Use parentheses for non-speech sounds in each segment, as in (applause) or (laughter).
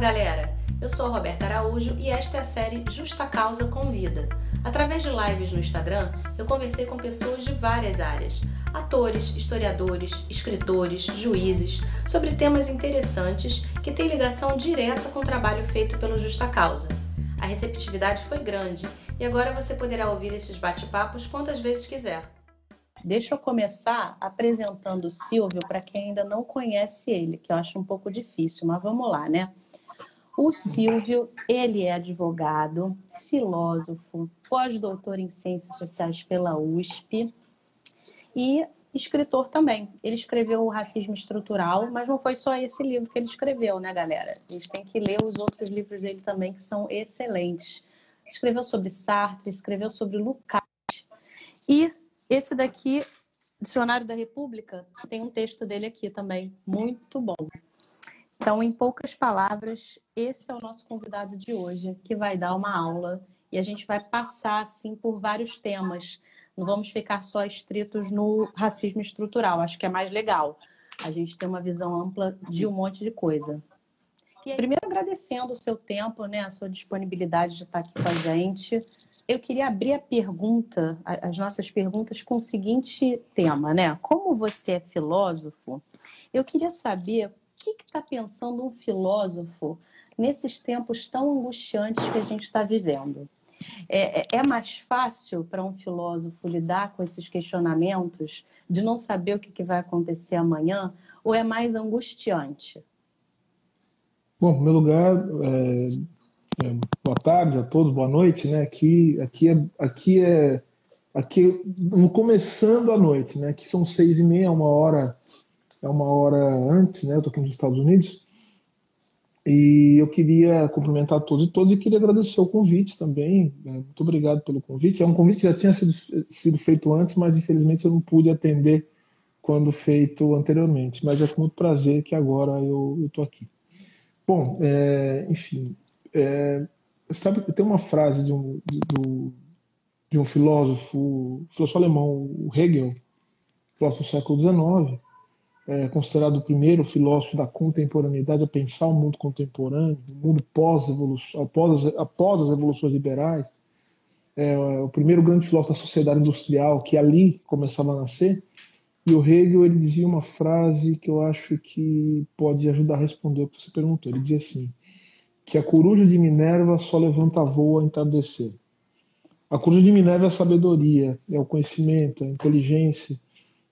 galera! Eu sou a Roberta Araújo e esta é a série Justa Causa Convida. Através de lives no Instagram, eu conversei com pessoas de várias áreas: atores, historiadores, escritores, juízes, sobre temas interessantes que têm ligação direta com o trabalho feito pelo Justa Causa. A receptividade foi grande e agora você poderá ouvir esses bate-papos quantas vezes quiser. Deixa eu começar apresentando o Silvio para quem ainda não conhece ele, que eu acho um pouco difícil, mas vamos lá, né? O Silvio, ele é advogado, filósofo, pós-doutor em Ciências Sociais pela USP e escritor também. Ele escreveu o Racismo Estrutural, mas não foi só esse livro que ele escreveu, né, galera? A gente tem que ler os outros livros dele também, que são excelentes. Escreveu sobre Sartre, escreveu sobre Lukács e esse daqui, Dicionário da República, tem um texto dele aqui também, muito bom. Então, em poucas palavras, esse é o nosso convidado de hoje, que vai dar uma aula e a gente vai passar assim por vários temas. Não vamos ficar só estritos no racismo estrutural, acho que é mais legal. A gente tem uma visão ampla de um monte de coisa. E primeiro agradecendo o seu tempo, né, a sua disponibilidade de estar aqui com a gente eu queria abrir a pergunta, as nossas perguntas, com o seguinte tema, né? Como você é filósofo, eu queria saber que está pensando um filósofo nesses tempos tão angustiantes que a gente está vivendo. É, é, é mais fácil para um filósofo lidar com esses questionamentos de não saber o que, que vai acontecer amanhã, ou é mais angustiante? Bom, no meu lugar, é, é, boa tarde a todos, boa noite, né? Aqui, aqui é, aqui é, aqui começando a noite, né? Aqui são seis e meia, uma hora, é uma hora antes, né? Eu tô aqui nos Estados Unidos e eu queria cumprimentar todos e todas e queria agradecer o convite também. Né? Muito obrigado pelo convite. É um convite que já tinha sido, sido feito antes, mas infelizmente eu não pude atender quando feito anteriormente. Mas é com muito prazer que agora eu estou aqui. Bom, é, enfim, é, sabe tem uma frase de um, de, de um filósofo, filósofo alemão, o Hegel, filósofo do século XIX, é, considerado o primeiro filósofo da contemporaneidade a pensar o mundo contemporâneo, o mundo pós-evolução, após, após as evoluções liberais, é, o primeiro grande filósofo da sociedade industrial que ali começava a nascer. E o Hegel ele dizia uma frase que eu acho que pode ajudar a responder o que você perguntou. Ele dizia assim: que a coruja de Minerva só levanta voo ao entardecer. A coruja de Minerva é a sabedoria, é o conhecimento, é a inteligência.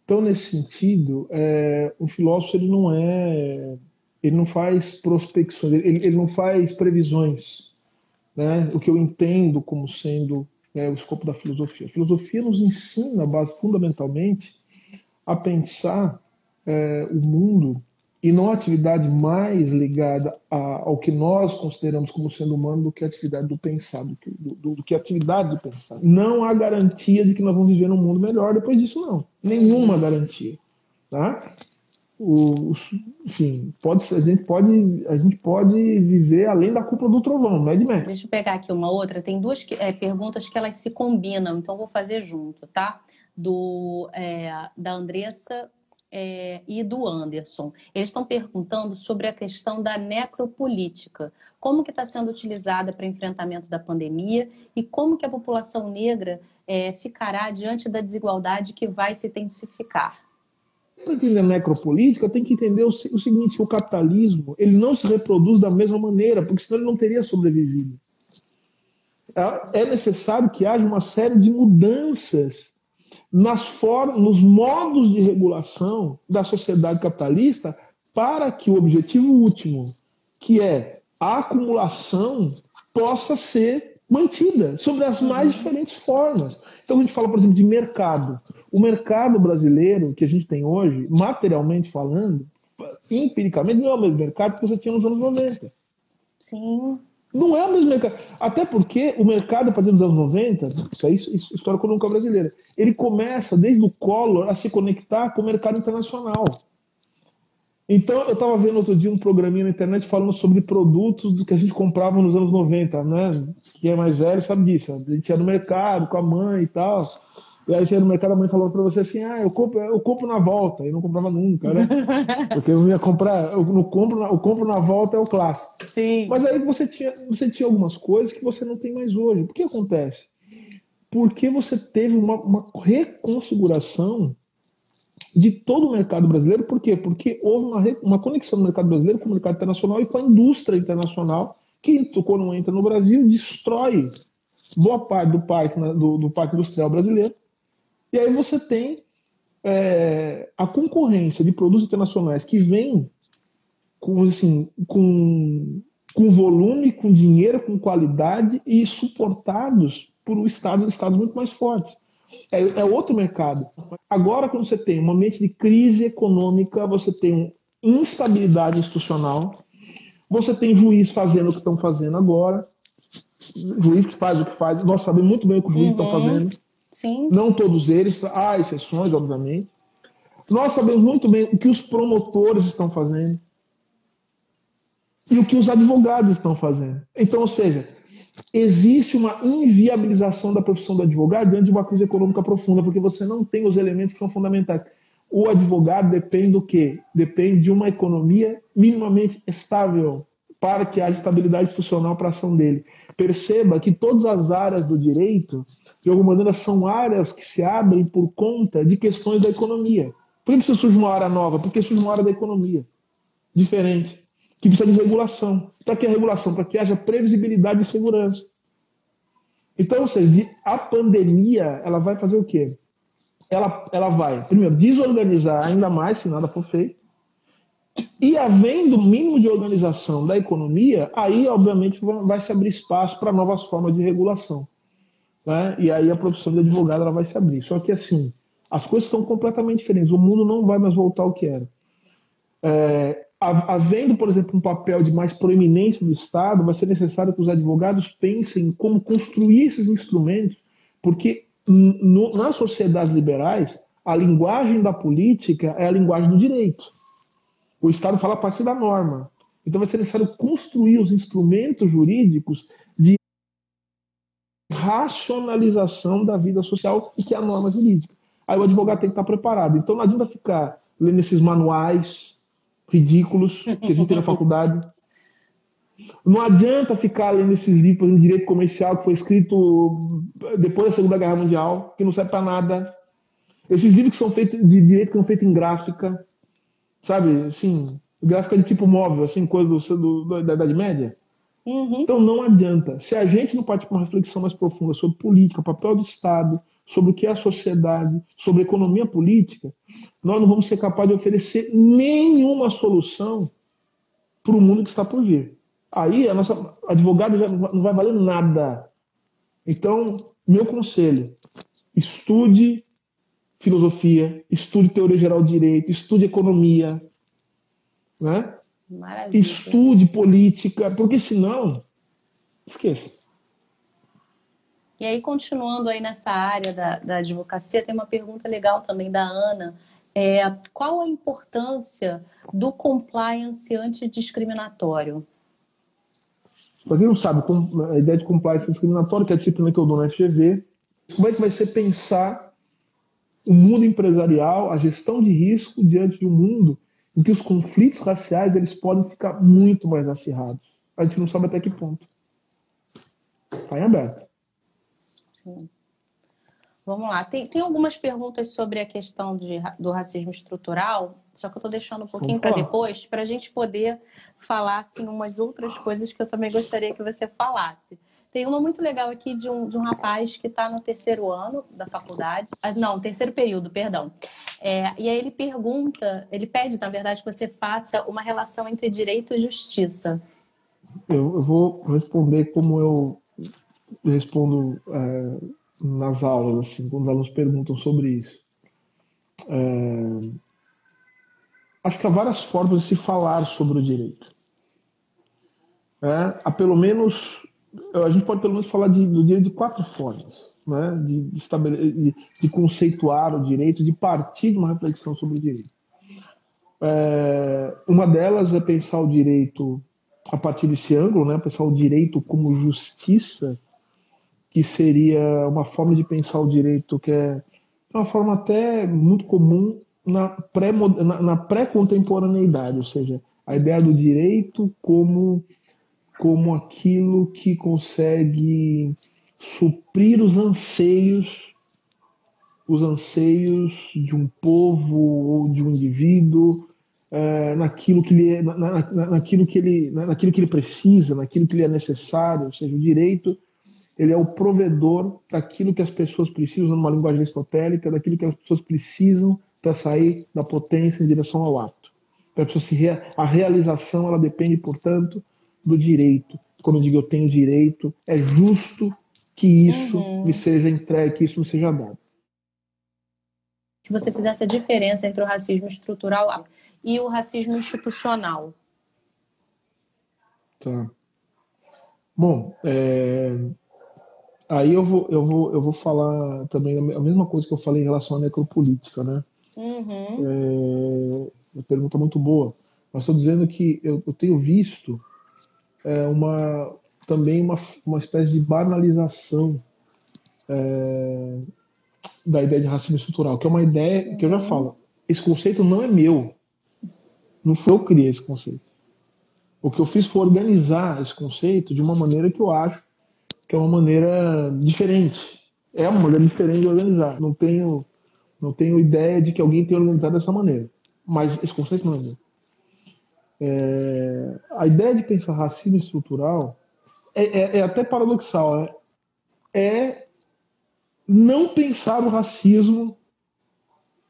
Então, nesse sentido, é, um filósofo ele não é, ele não faz prospecções, ele, ele não faz previsões. Né? O que eu entendo como sendo né, o escopo da filosofia. A filosofia nos ensina, base, fundamentalmente, a pensar é, o mundo e não atividade mais ligada a, ao que nós consideramos como sendo humano do que a atividade do pensar, do que, do, do que a atividade do pensar. Não há garantia de que nós vamos viver num mundo melhor depois disso, não. Nenhuma garantia. Tá? O, enfim, pode, a, gente pode, a gente pode viver além da culpa do trovão, não é de Max. Deixa eu pegar aqui uma outra. Tem duas é, perguntas que elas se combinam, então vou fazer junto, tá? Do, é, da Andressa é, e do Anderson. Eles estão perguntando sobre a questão da necropolítica. Como que está sendo utilizada para enfrentamento da pandemia e como que a população negra é, ficará diante da desigualdade que vai se intensificar. Para entender a necropolítica, tem que entender o, o seguinte, o capitalismo ele não se reproduz da mesma maneira, porque senão ele não teria sobrevivido. É, é necessário que haja uma série de mudanças nas formas, nos modos de regulação da sociedade capitalista para que o objetivo último, que é a acumulação, possa ser mantida sobre as mais diferentes formas. Então a gente fala, por exemplo, de mercado. O mercado brasileiro que a gente tem hoje, materialmente falando, empiricamente, não é o mesmo mercado que você tinha nos anos 90. Sim. Não é o mesmo mercado. Até porque o mercado, a partir dos anos 90, isso é história econômica brasileira, ele começa, desde o Collor, a se conectar com o mercado internacional. Então, eu estava vendo outro dia um programinha na internet falando sobre produtos que a gente comprava nos anos 90, né? Quem é mais velho sabe disso. A gente ia no mercado com a mãe e tal. E aí você ia no mercado, a mãe falou para você assim: ah, eu compro, eu compro na volta. E não comprava nunca, né? (laughs) Porque eu ia comprar, eu não compro, eu compro na volta é o clássico. Sim. Mas aí você tinha, você tinha algumas coisas que você não tem mais hoje. Por que acontece? Porque você teve uma, uma reconfiguração de todo o mercado brasileiro. Por quê? Porque houve uma, uma conexão do mercado brasileiro com o mercado internacional e com a indústria internacional, que quando entra no Brasil, destrói boa parte do parque, do, do parque industrial brasileiro. E aí você tem é, a concorrência de produtos internacionais que vem com, assim, com, com volume, com dinheiro, com qualidade e suportados por estados, estados muito mais fortes. É, é, outro mercado. Agora, quando você tem um momento de crise econômica, você tem instabilidade institucional, você tem juiz fazendo o que estão fazendo agora, juiz que faz o que faz, nós sabemos muito bem o que os juízes uhum. estão fazendo. Sim. Não todos eles, há exceções, obviamente. Nós sabemos muito bem o que os promotores estão fazendo e o que os advogados estão fazendo. Então, ou seja, existe uma inviabilização da profissão do advogado diante de uma crise econômica profunda, porque você não tem os elementos que são fundamentais. O advogado depende do quê? Depende de uma economia minimamente estável para que haja estabilidade institucional para a ação dele. Perceba que todas as áreas do direito, de alguma maneira, são áreas que se abrem por conta de questões da economia. Por que surge uma área nova? Porque surge uma área da economia diferente, que precisa de regulação. Para que a regulação? Para que haja previsibilidade e segurança. Então, ou seja, a pandemia, ela vai fazer o quê? Ela, ela vai, primeiro, desorganizar ainda mais, se nada for feito, e havendo o mínimo de organização da economia, aí, obviamente, vai se abrir espaço para novas formas de regulação. Né? E aí a profissão de advogado ela vai se abrir. Só que, assim, as coisas estão completamente diferentes. O mundo não vai mais voltar ao que era. É, havendo, por exemplo, um papel de mais proeminência do Estado, vai ser necessário que os advogados pensem como construir esses instrumentos, porque no, nas sociedades liberais, a linguagem da política é a linguagem do direito. O Estado fala a partir da norma. Então vai ser necessário construir os instrumentos jurídicos de racionalização da vida social e que é a norma jurídica. Aí o advogado tem que estar preparado. Então não adianta ficar lendo esses manuais ridículos que a gente tem na faculdade. Não adianta ficar lendo esses livros de direito comercial que foi escrito depois da Segunda Guerra Mundial, que não serve para nada. Esses livros que são feitos de direito que são feitos em gráfica, sabe, assim, gráfica de tipo móvel, assim, coisa do, do, da Idade Média. Uhum. Então não adianta. Se a gente não partir para uma reflexão mais profunda sobre política, o papel do Estado, sobre o que é a sociedade, sobre a economia política, nós não vamos ser capazes de oferecer nenhuma solução para o mundo que está por vir. Aí a nossa advogada não vai valer nada. Então, meu conselho, estude filosofia, estude teoria geral de direito, estude economia, né? Maravilha. Estude política, porque senão, esqueça. E aí, continuando aí nessa área da, da advocacia, tem uma pergunta legal também da Ana. É, qual a importância do compliance antidiscriminatório? Para quem não sabe, a ideia de compliance discriminatório, que é a disciplina que eu dou na FGV, como é que vai ser pensar o mundo empresarial, a gestão de risco diante de um mundo em que os conflitos raciais eles podem ficar muito mais acirrados. A gente não sabe até que ponto. Está em aberto. Sim. Vamos lá. Tem, tem algumas perguntas sobre a questão de, do racismo estrutural, só que eu estou deixando um pouquinho para depois, para a gente poder falar assim, umas outras coisas que eu também gostaria que você falasse. Tem uma muito legal aqui de um, de um rapaz que está no terceiro ano da faculdade. Ah, não, terceiro período, perdão. É, e aí ele pergunta, ele pede, na verdade, que você faça uma relação entre direito e justiça. Eu, eu vou responder como eu respondo é, nas aulas, assim, quando os alunos perguntam sobre isso. É, acho que há várias formas de se falar sobre o direito. É, há pelo menos a gente pode pelo menos falar de, do direito de quatro formas, né? de, de, de, conceituar o direito, de partir de uma reflexão sobre o direito. É, uma delas é pensar o direito a partir desse ângulo, né? pensar o direito como justiça, que seria uma forma de pensar o direito que é uma forma até muito comum na pré-contemporaneidade, pré ou seja, a ideia do direito como, como aquilo que consegue suprir os anseios os anseios de um povo ou de um indivíduo é, naquilo que ele na, na, naquilo que ele naquilo que ele precisa naquilo que lhe é necessário ou seja o direito ele é o provedor daquilo que as pessoas precisam numa linguagem aristotélica daquilo que as pessoas precisam para sair da potência em direção ao ato. Para a, se a realização ela depende portanto do direito quando eu digo eu tenho direito é justo que isso uhum. me seja entregue que isso me seja dado que você fizesse a diferença entre o racismo estrutural e o racismo institucional. Tá. Bom, é... aí eu vou, eu, vou, eu vou falar também a mesma coisa que eu falei em relação à necropolítica, né? Uhum. É... Uma pergunta muito boa. Mas estou dizendo que eu, eu tenho visto é, uma, também uma, uma espécie de banalização é, da ideia de racismo estrutural, que é uma ideia que eu já falo, esse conceito não é meu. Não foi eu que criei esse conceito. O que eu fiz foi organizar esse conceito de uma maneira que eu acho que é uma maneira diferente. É uma maneira diferente de organizar. Não tenho, não tenho ideia de que alguém tenha organizado dessa maneira. Mas esse conceito não é meu. É, a ideia de pensar racismo estrutural é, é, é até paradoxal. Né? É não pensar o racismo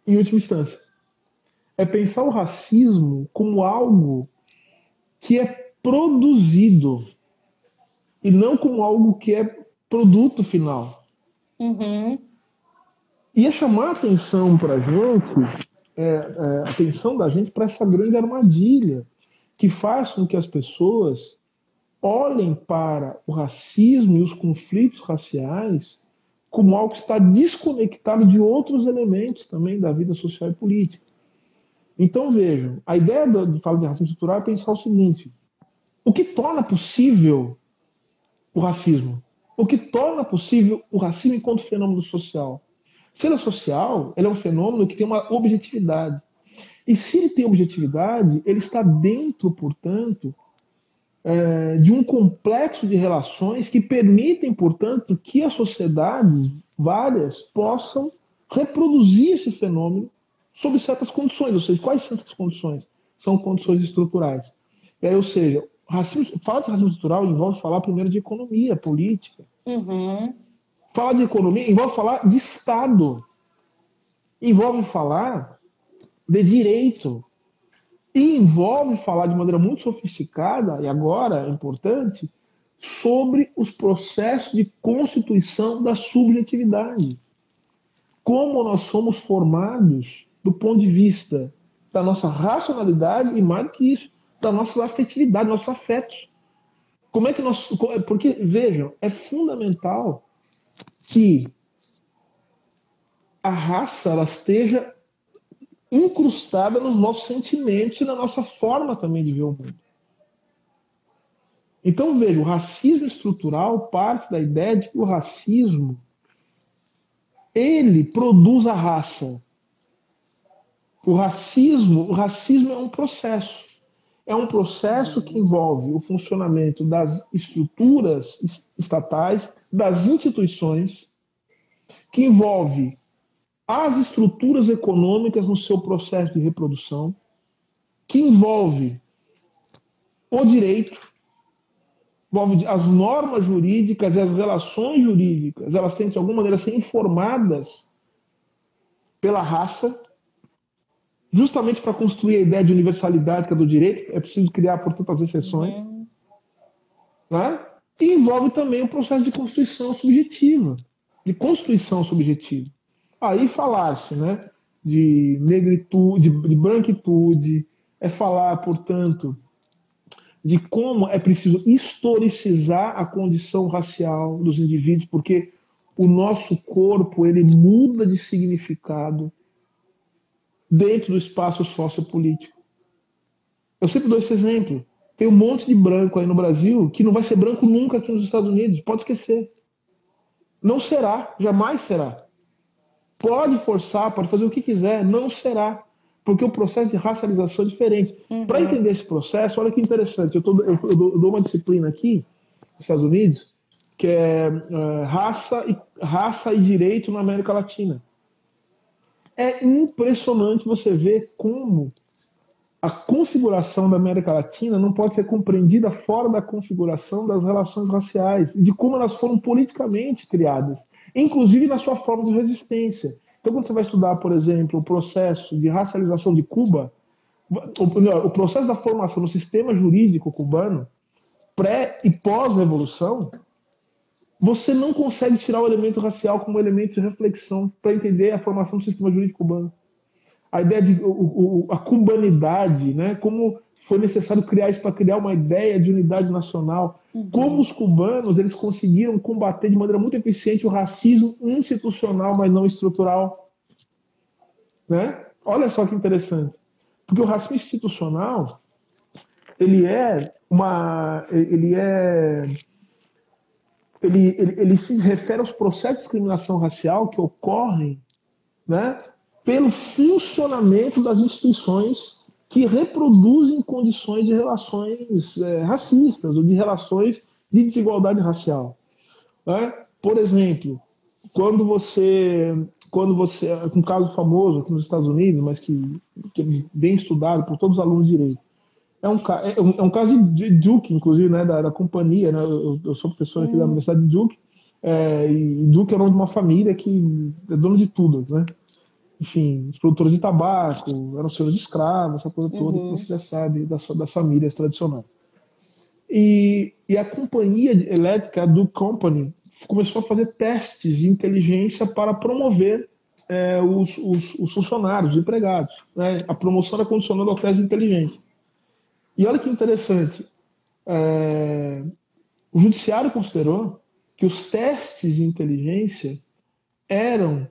em última instância. É pensar o racismo como algo que é produzido e não como algo que é produto final. Uhum. E é chamar a atenção para a gente, é, é, a atenção da gente para essa grande armadilha que faz com que as pessoas olhem para o racismo e os conflitos raciais como algo que está desconectado de outros elementos também da vida social e política. Então vejam, a ideia de falar de racismo estrutural é pensar o seguinte: o que torna possível o racismo? O que torna possível o racismo enquanto fenômeno social? Se ele é social, ele é um fenômeno que tem uma objetividade. E se ele tem objetividade, ele está dentro, portanto, é, de um complexo de relações que permitem, portanto, que as sociedades várias possam reproduzir esse fenômeno sob certas condições. Ou seja, quais são essas condições? São condições estruturais. É, ou seja, racismo, falar de racismo estrutural envolve falar primeiro de economia, política. Uhum. Falar de economia envolve falar de Estado. Envolve falar de direito, e envolve falar de maneira muito sofisticada, e agora é importante, sobre os processos de constituição da subjetividade. Como nós somos formados do ponto de vista da nossa racionalidade e, mais do que isso, da nossa afetividade, nossos afetos. Como é que nós. Porque, vejam, é fundamental que a raça ela esteja incrustada nos nossos sentimentos e na nossa forma também de ver o mundo. Então, veja, o racismo estrutural parte da ideia de que o racismo ele produz a raça. O racismo, o racismo é um processo. É um processo que envolve o funcionamento das estruturas estatais, das instituições, que envolve as estruturas econômicas no seu processo de reprodução, que envolve o direito, envolve as normas jurídicas e as relações jurídicas, elas têm de alguma maneira ser informadas pela raça, justamente para construir a ideia de universalidade que é do direito, é preciso criar, portanto, as exceções. Uhum. Né? E envolve também o processo de constituição subjetiva, de construção subjetiva. Aí falar-se né, de negritude, de, de branquitude, é falar, portanto, de como é preciso historicizar a condição racial dos indivíduos, porque o nosso corpo ele muda de significado dentro do espaço sociopolítico. Eu sempre dou esse exemplo. Tem um monte de branco aí no Brasil que não vai ser branco nunca aqui nos Estados Unidos. Pode esquecer. Não será, jamais será. Pode forçar, pode fazer o que quiser, não será. Porque o processo de racialização é diferente. Uhum. Para entender esse processo, olha que interessante. Eu, tô, eu, eu dou uma disciplina aqui, nos Estados Unidos, que é uh, raça, e, raça e direito na América Latina. É impressionante você ver como a configuração da América Latina não pode ser compreendida fora da configuração das relações raciais, de como elas foram politicamente criadas, inclusive na sua forma de resistência. Então, quando você vai estudar, por exemplo, o processo de racialização de Cuba, o processo da formação do sistema jurídico cubano, pré e pós-revolução, você não consegue tirar o elemento racial como elemento de reflexão para entender a formação do sistema jurídico cubano a ideia de o, o, a cubanidade, né? como foi necessário criar isso para criar uma ideia de unidade nacional. Uhum. Como os cubanos eles conseguiram combater de maneira muito eficiente o racismo institucional, mas não estrutural. Né? Olha só que interessante. Porque o racismo institucional ele é uma ele é ele, ele, ele se refere aos processos de discriminação racial que ocorrem né, pelo funcionamento das instituições que reproduzem condições de relações é, racistas ou de relações de desigualdade racial. Né? Por exemplo, quando você, quando você, um caso famoso aqui nos Estados Unidos, mas que, que é bem estudado por todos os alunos de direito, é um, é um, é um caso de Duke, inclusive, né, da, da companhia. Né? Eu, eu, sou professor aqui hum. da Universidade de Duke, é, e Duke é o nome de uma família que é dono de tudo, né? Enfim, os produtores de tabaco, eram senhores de escravos, essa coisa toda uhum. que você já sabe das, das famílias tradicionais. E, e a companhia elétrica, a Duke Company, começou a fazer testes de inteligência para promover é, os, os, os, funcionários, os empregados. Né? A promoção era condicionada ao teste de inteligência. E olha que interessante, é, o judiciário considerou que os testes de inteligência eram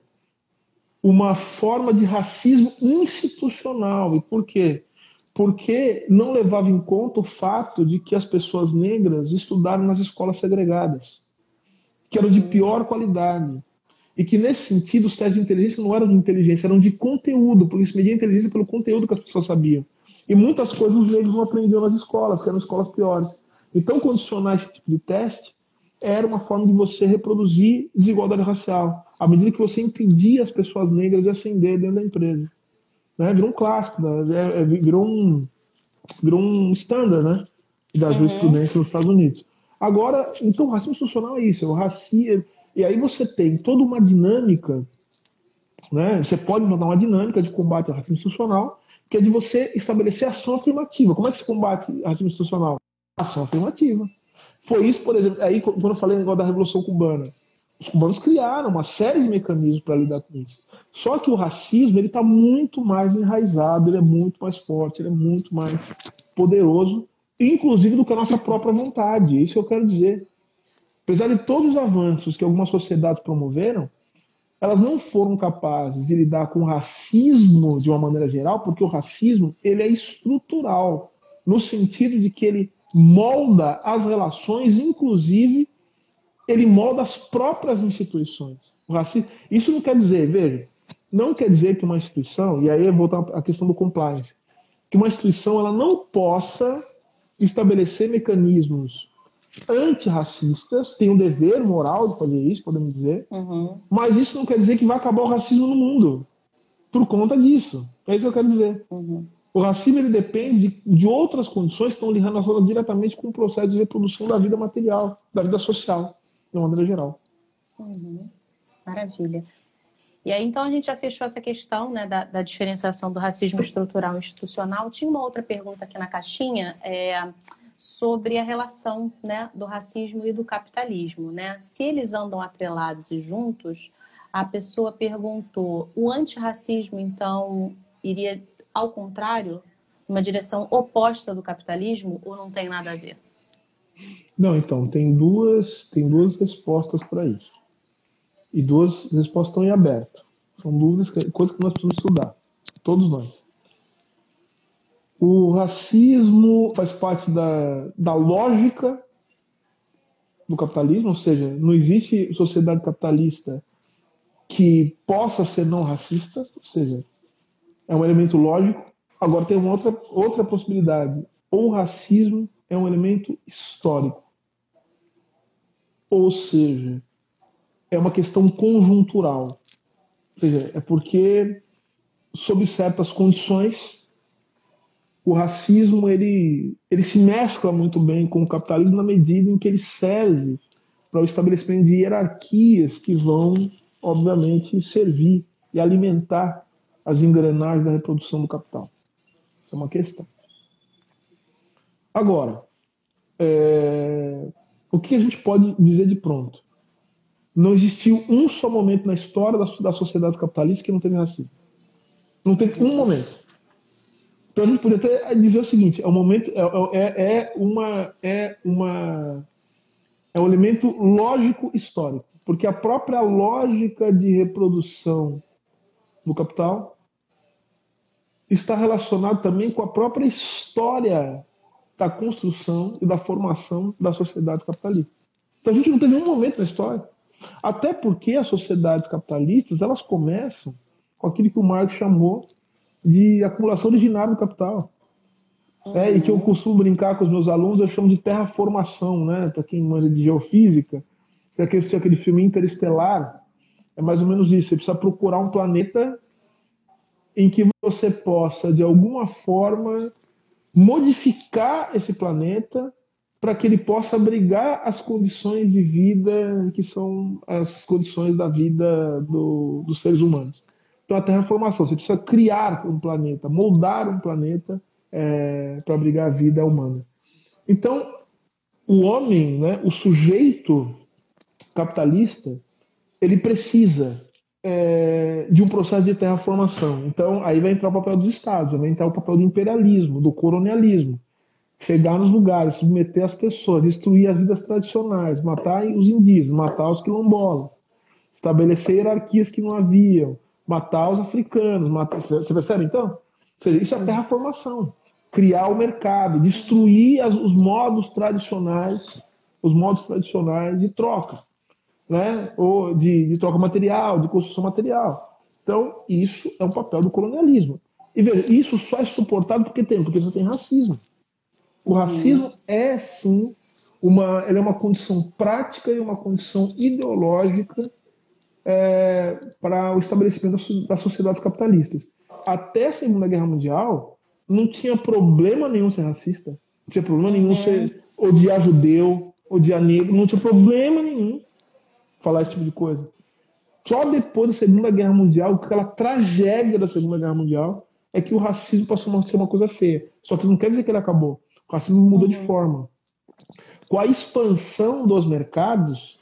uma forma de racismo institucional. E por quê? Porque não levava em conta o fato de que as pessoas negras estudaram nas escolas segregadas, que eram de pior qualidade. E que, nesse sentido, os testes de inteligência não eram de inteligência, eram de conteúdo, porque se media a inteligência pelo conteúdo que as pessoas sabiam. E muitas coisas os negros não aprendiam nas escolas, que eram escolas piores. Então, condicionar esse tipo de teste era uma forma de você reproduzir desigualdade racial à medida que você impedia as pessoas negras de ascender dentro da empresa. Né? Virou um clássico, né? É, é, virou um virou um standard né? da uhum. jurisprudência nos Estados Unidos. Agora, então, o racismo institucional é isso, é o racismo, e aí você tem toda uma dinâmica, né? você pode mandar uma dinâmica de combate ao racismo institucional, que é de você estabelecer ação afirmativa. Como é que se combate racismo institucional? Ação afirmativa. Foi isso, por exemplo, aí quando eu falei negócio da Revolução Cubana. Os cubanos criaram uma série de mecanismos para lidar com isso. Só que o racismo ele está muito mais enraizado, ele é muito mais forte, ele é muito mais poderoso, inclusive do que a nossa própria vontade. Isso que eu quero dizer. Apesar de todos os avanços que algumas sociedades promoveram, elas não foram capazes de lidar com o racismo de uma maneira geral, porque o racismo ele é estrutural, no sentido de que ele molda as relações, inclusive ele molda as próprias instituições. O racismo, isso não quer dizer, veja, não quer dizer que uma instituição, e aí eu voltar à questão do compliance, que uma instituição ela não possa estabelecer mecanismos antirracistas, tem um dever moral de fazer isso, podemos dizer, uhum. mas isso não quer dizer que vai acabar o racismo no mundo por conta disso. É isso que eu quero dizer. Uhum. O racismo ele depende de, de outras condições que estão relacionadas diretamente com o processo de reprodução da vida material, da vida social de uma maneira geral. Uhum. Maravilha. E aí, então, a gente já fechou essa questão né, da, da, diferenciação do racismo estrutural e institucional. Tinha uma outra pergunta aqui na caixinha é, sobre a relação né, do racismo e do capitalismo. Né? Se eles andam atrelados e juntos, a pessoa perguntou: o antirracismo, então, iria ao contrário, uma direção oposta do capitalismo ou não tem nada a ver? Não, então, tem duas, tem duas respostas para isso. E duas respostas estão em aberto. São dúvidas, coisas que nós precisamos estudar. Todos nós. O racismo faz parte da, da lógica do capitalismo, ou seja, não existe sociedade capitalista que possa ser não racista, ou seja, é um elemento lógico. Agora tem uma outra, outra possibilidade. O racismo é um elemento histórico. Ou seja, é uma questão conjuntural. Ou seja, é porque, sob certas condições, o racismo ele, ele se mescla muito bem com o capitalismo na medida em que ele serve para o estabelecimento de hierarquias que vão, obviamente, servir e alimentar as engrenagens da reprodução do capital. Isso é uma questão. Agora, é... o que a gente pode dizer de pronto? Não existiu um só momento na história das, sociedades capitalistas que não teve racismo. Não teve um momento. Então a gente poderia até dizer o seguinte: é um momento, é, é, é uma, é uma, é um elemento lógico histórico, porque a própria lógica de reprodução do capital está relacionado também com a própria história da construção e da formação da sociedade capitalista. Então a gente não tem nenhum momento na história. Até porque as sociedades capitalistas elas começam com aquilo que o Marx chamou de acumulação originária do capital. É, e que eu costumo brincar com os meus alunos, eu chamo de terraformação, né? Para quem manja de geofísica, que aquele, aquele filme interestelar, é mais ou menos isso. Você precisa procurar um planeta em que você possa, de alguma forma, modificar esse planeta para que ele possa abrigar as condições de vida que são as condições da vida do, dos seres humanos. Então, a terraformação, você precisa criar um planeta, moldar um planeta é, para abrigar a vida humana. Então, o homem, né, o sujeito capitalista, ele precisa é, de um processo de terraformação. Então, aí vai entrar o papel dos estados, vai entrar o papel do imperialismo, do colonialismo. Chegar nos lugares, submeter as pessoas, destruir as vidas tradicionais, matar os indígenas, matar os quilombolas, estabelecer hierarquias que não haviam, matar os africanos. Matar... Você percebe então? Seja, isso é terraformação. Criar o mercado, destruir as, os modos tradicionais, os modos tradicionais de troca né? ou de, de troca material, de construção material. Então, isso é um papel do colonialismo. E veja, isso só é suportado porque tem, porque você tem racismo. O racismo uhum. é sim uma, é uma condição prática e uma condição ideológica é, para o estabelecimento das sociedades capitalistas. Até a Segunda Guerra Mundial, não tinha problema nenhum ser racista, não tinha problema nenhum uhum. ser odiar judeu, odiar negro, não tinha problema nenhum falar esse tipo de coisa. Só depois da Segunda Guerra Mundial, aquela tragédia da Segunda Guerra Mundial, é que o racismo passou a ser uma coisa feia. Só que não quer dizer que ele acabou. O racismo mudou uhum. de forma. Com a expansão dos mercados,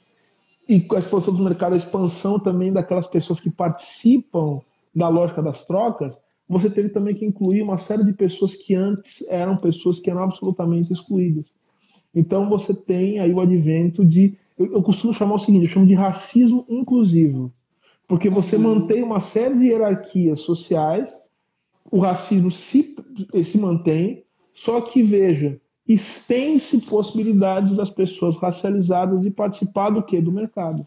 e com a expansão dos mercados, a expansão também daquelas pessoas que participam da lógica das trocas, você teve também que incluir uma série de pessoas que antes eram pessoas que eram absolutamente excluídas. Então você tem aí o advento de eu, eu costumo chamar o seguinte, eu chamo de racismo inclusivo. Porque você uhum. mantém uma série de hierarquias sociais, o racismo se, se mantém, só que, veja, estende-se possibilidades das pessoas racializadas de participar do que? Do mercado.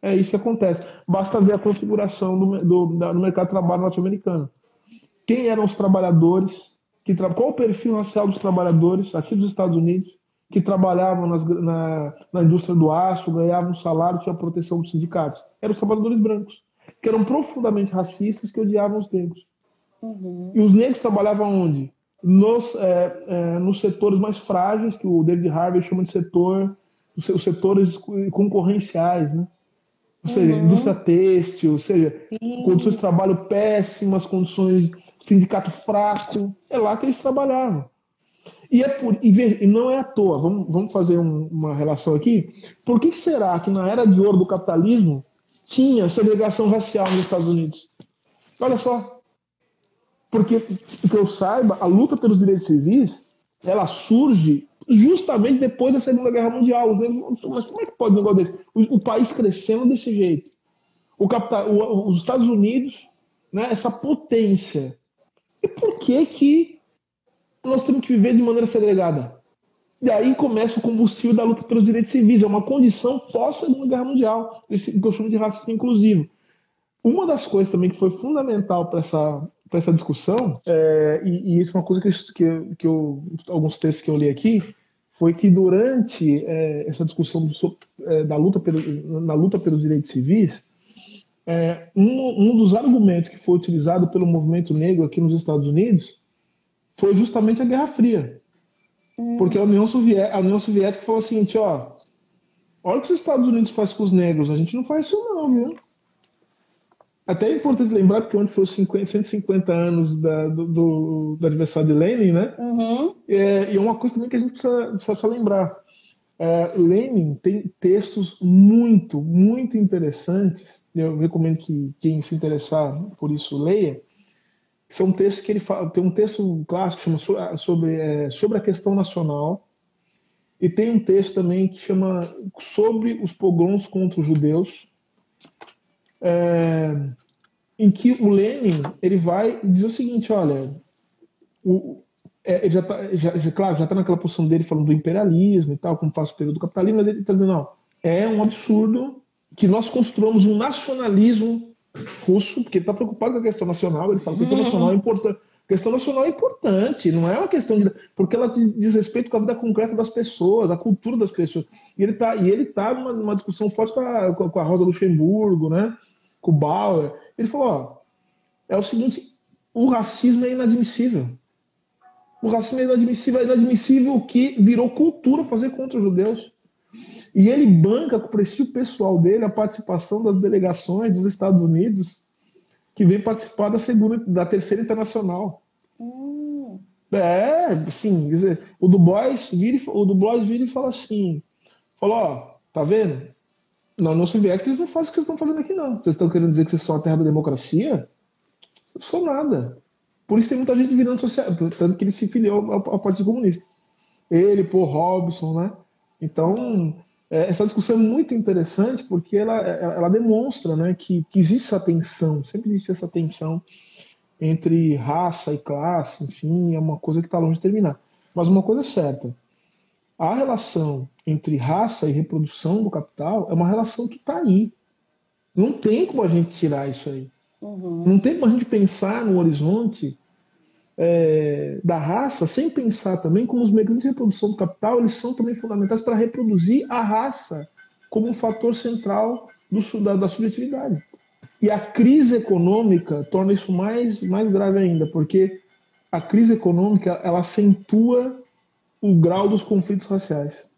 É isso que acontece. Basta ver a configuração do, do, do mercado de trabalho norte-americano. Quem eram os trabalhadores? Que tra... Qual o perfil racial dos trabalhadores aqui dos Estados Unidos? Que trabalhavam nas, na, na indústria do aço, ganhavam um salário, tinham a proteção dos sindicatos. Eram os trabalhadores brancos, que eram profundamente racistas, que odiavam os negros. Uhum. E os negros trabalhavam onde? Nos, é, é, nos setores mais frágeis, que o David Harvey chama de setor, os setores concorrenciais, né? Ou seja, uhum. indústria têxtil, ou seja, Sim. condições de trabalho péssimas, condições sindicato fraco, é lá que eles trabalhavam. E, é por, e, e não é à toa, vamos, vamos fazer um, uma relação aqui. Por que, que será que na era de ouro do capitalismo tinha segregação racial nos Estados Unidos? Olha só. Porque, que eu saiba, a luta pelos direitos civis ela surge justamente depois da Segunda Guerra Mundial. Mas como é que pode um negócio desse? O, o país crescendo desse jeito. O capital, o, os Estados Unidos, né, essa potência. E por que que nós temos que viver de maneira segregada. E aí começa o combustível da luta pelos direitos civis. É uma condição pós-Segunda Guerra Mundial, esse chamo de racismo inclusivo. uma das coisas também que foi fundamental para essa, essa discussão, é, e, e, isso é uma coisa que, que, que eu, alguns textos que eu li aqui, foi que durante é, essa discussão do, é, da luta pelo, na luta pelos direitos civis, é, um, um, dos argumentos que foi utilizado pelo movimento negro aqui nos Estados Unidos foi justamente a Guerra Fria. Hum. Porque a União, Soviética, a União Soviética falou o seguinte, ó, olha o que os Estados Unidos faz com os negros, a gente não faz isso não, viu? Até é importante lembrar, porque onde foi os 50, 150 anos da, do, do, do, aniversário de Lenin, né? Uhum. É, e é uma coisa também que a gente precisa, precisa lembrar. É, Lenin tem textos muito, muito interessantes. Eu recomendo que quem se interessar por isso leia. São textos que ele fala. Tem um texto clássico que chama sobre, é, sobre a questão nacional. E tem um texto também que chama Sobre os pogroms contra os judeus é, em que o Lenin ele vai dizer o seguinte, olha, o, é, já está, já, já, claro, já está naquela posição dele falando do imperialismo e tal, como faz o período do capitalismo, mas ele está dizendo, não, é um absurdo que nós construamos um nacionalismo russo, porque ele está preocupado com a questão nacional, ele fala que a questão uhum. nacional é importante. A questão nacional é importante, não é uma questão de. Porque ela diz respeito com a vida concreta das pessoas, a cultura das pessoas. E ele está e ele tá numa, numa discussão forte com a, com a Rosa Luxemburgo, né? com o Bauer. Ele falou: ó, é o seguinte, o racismo é inadmissível. O racismo é inadmissível, é inadmissível o que virou cultura fazer contra os judeus. E ele banca com o prestígio pessoal dele a participação das delegações dos Estados Unidos que vem participar da segunda, da terceira internacional. Hum. É, sim, dizer, o Du Bois vira, o Du Bois vira e fala assim, falou, ó, tá vendo? Na União Soviética eles não fazem o que vocês estão fazendo aqui, não. Vocês estão querendo dizer que vocês são a terra da democracia? Eu sou nada. Por isso tem muita gente virando social, tanto que ele se filiou ao, Partido Comunista. Ele, Paul Robson, né? Então, essa discussão é muito interessante porque ela, ela demonstra né, que, que existe essa tensão, sempre existe essa tensão entre raça e classe, enfim, é uma coisa que está longe de terminar. Mas uma coisa é certa, a relação entre raça e reprodução do capital é uma relação que está aí. Não tem como a gente tirar isso aí. Uhum. Não tem como a gente pensar no horizonte é, da raça sem pensar também como os mecanismos de reprodução do capital eles são também fundamentais para reproduzir a raça como um fator central do, da, da subjetividade. E a crise econômica torna isso mais, mais grave ainda, porque a crise econômica ela acentua o grau dos conflitos raciais.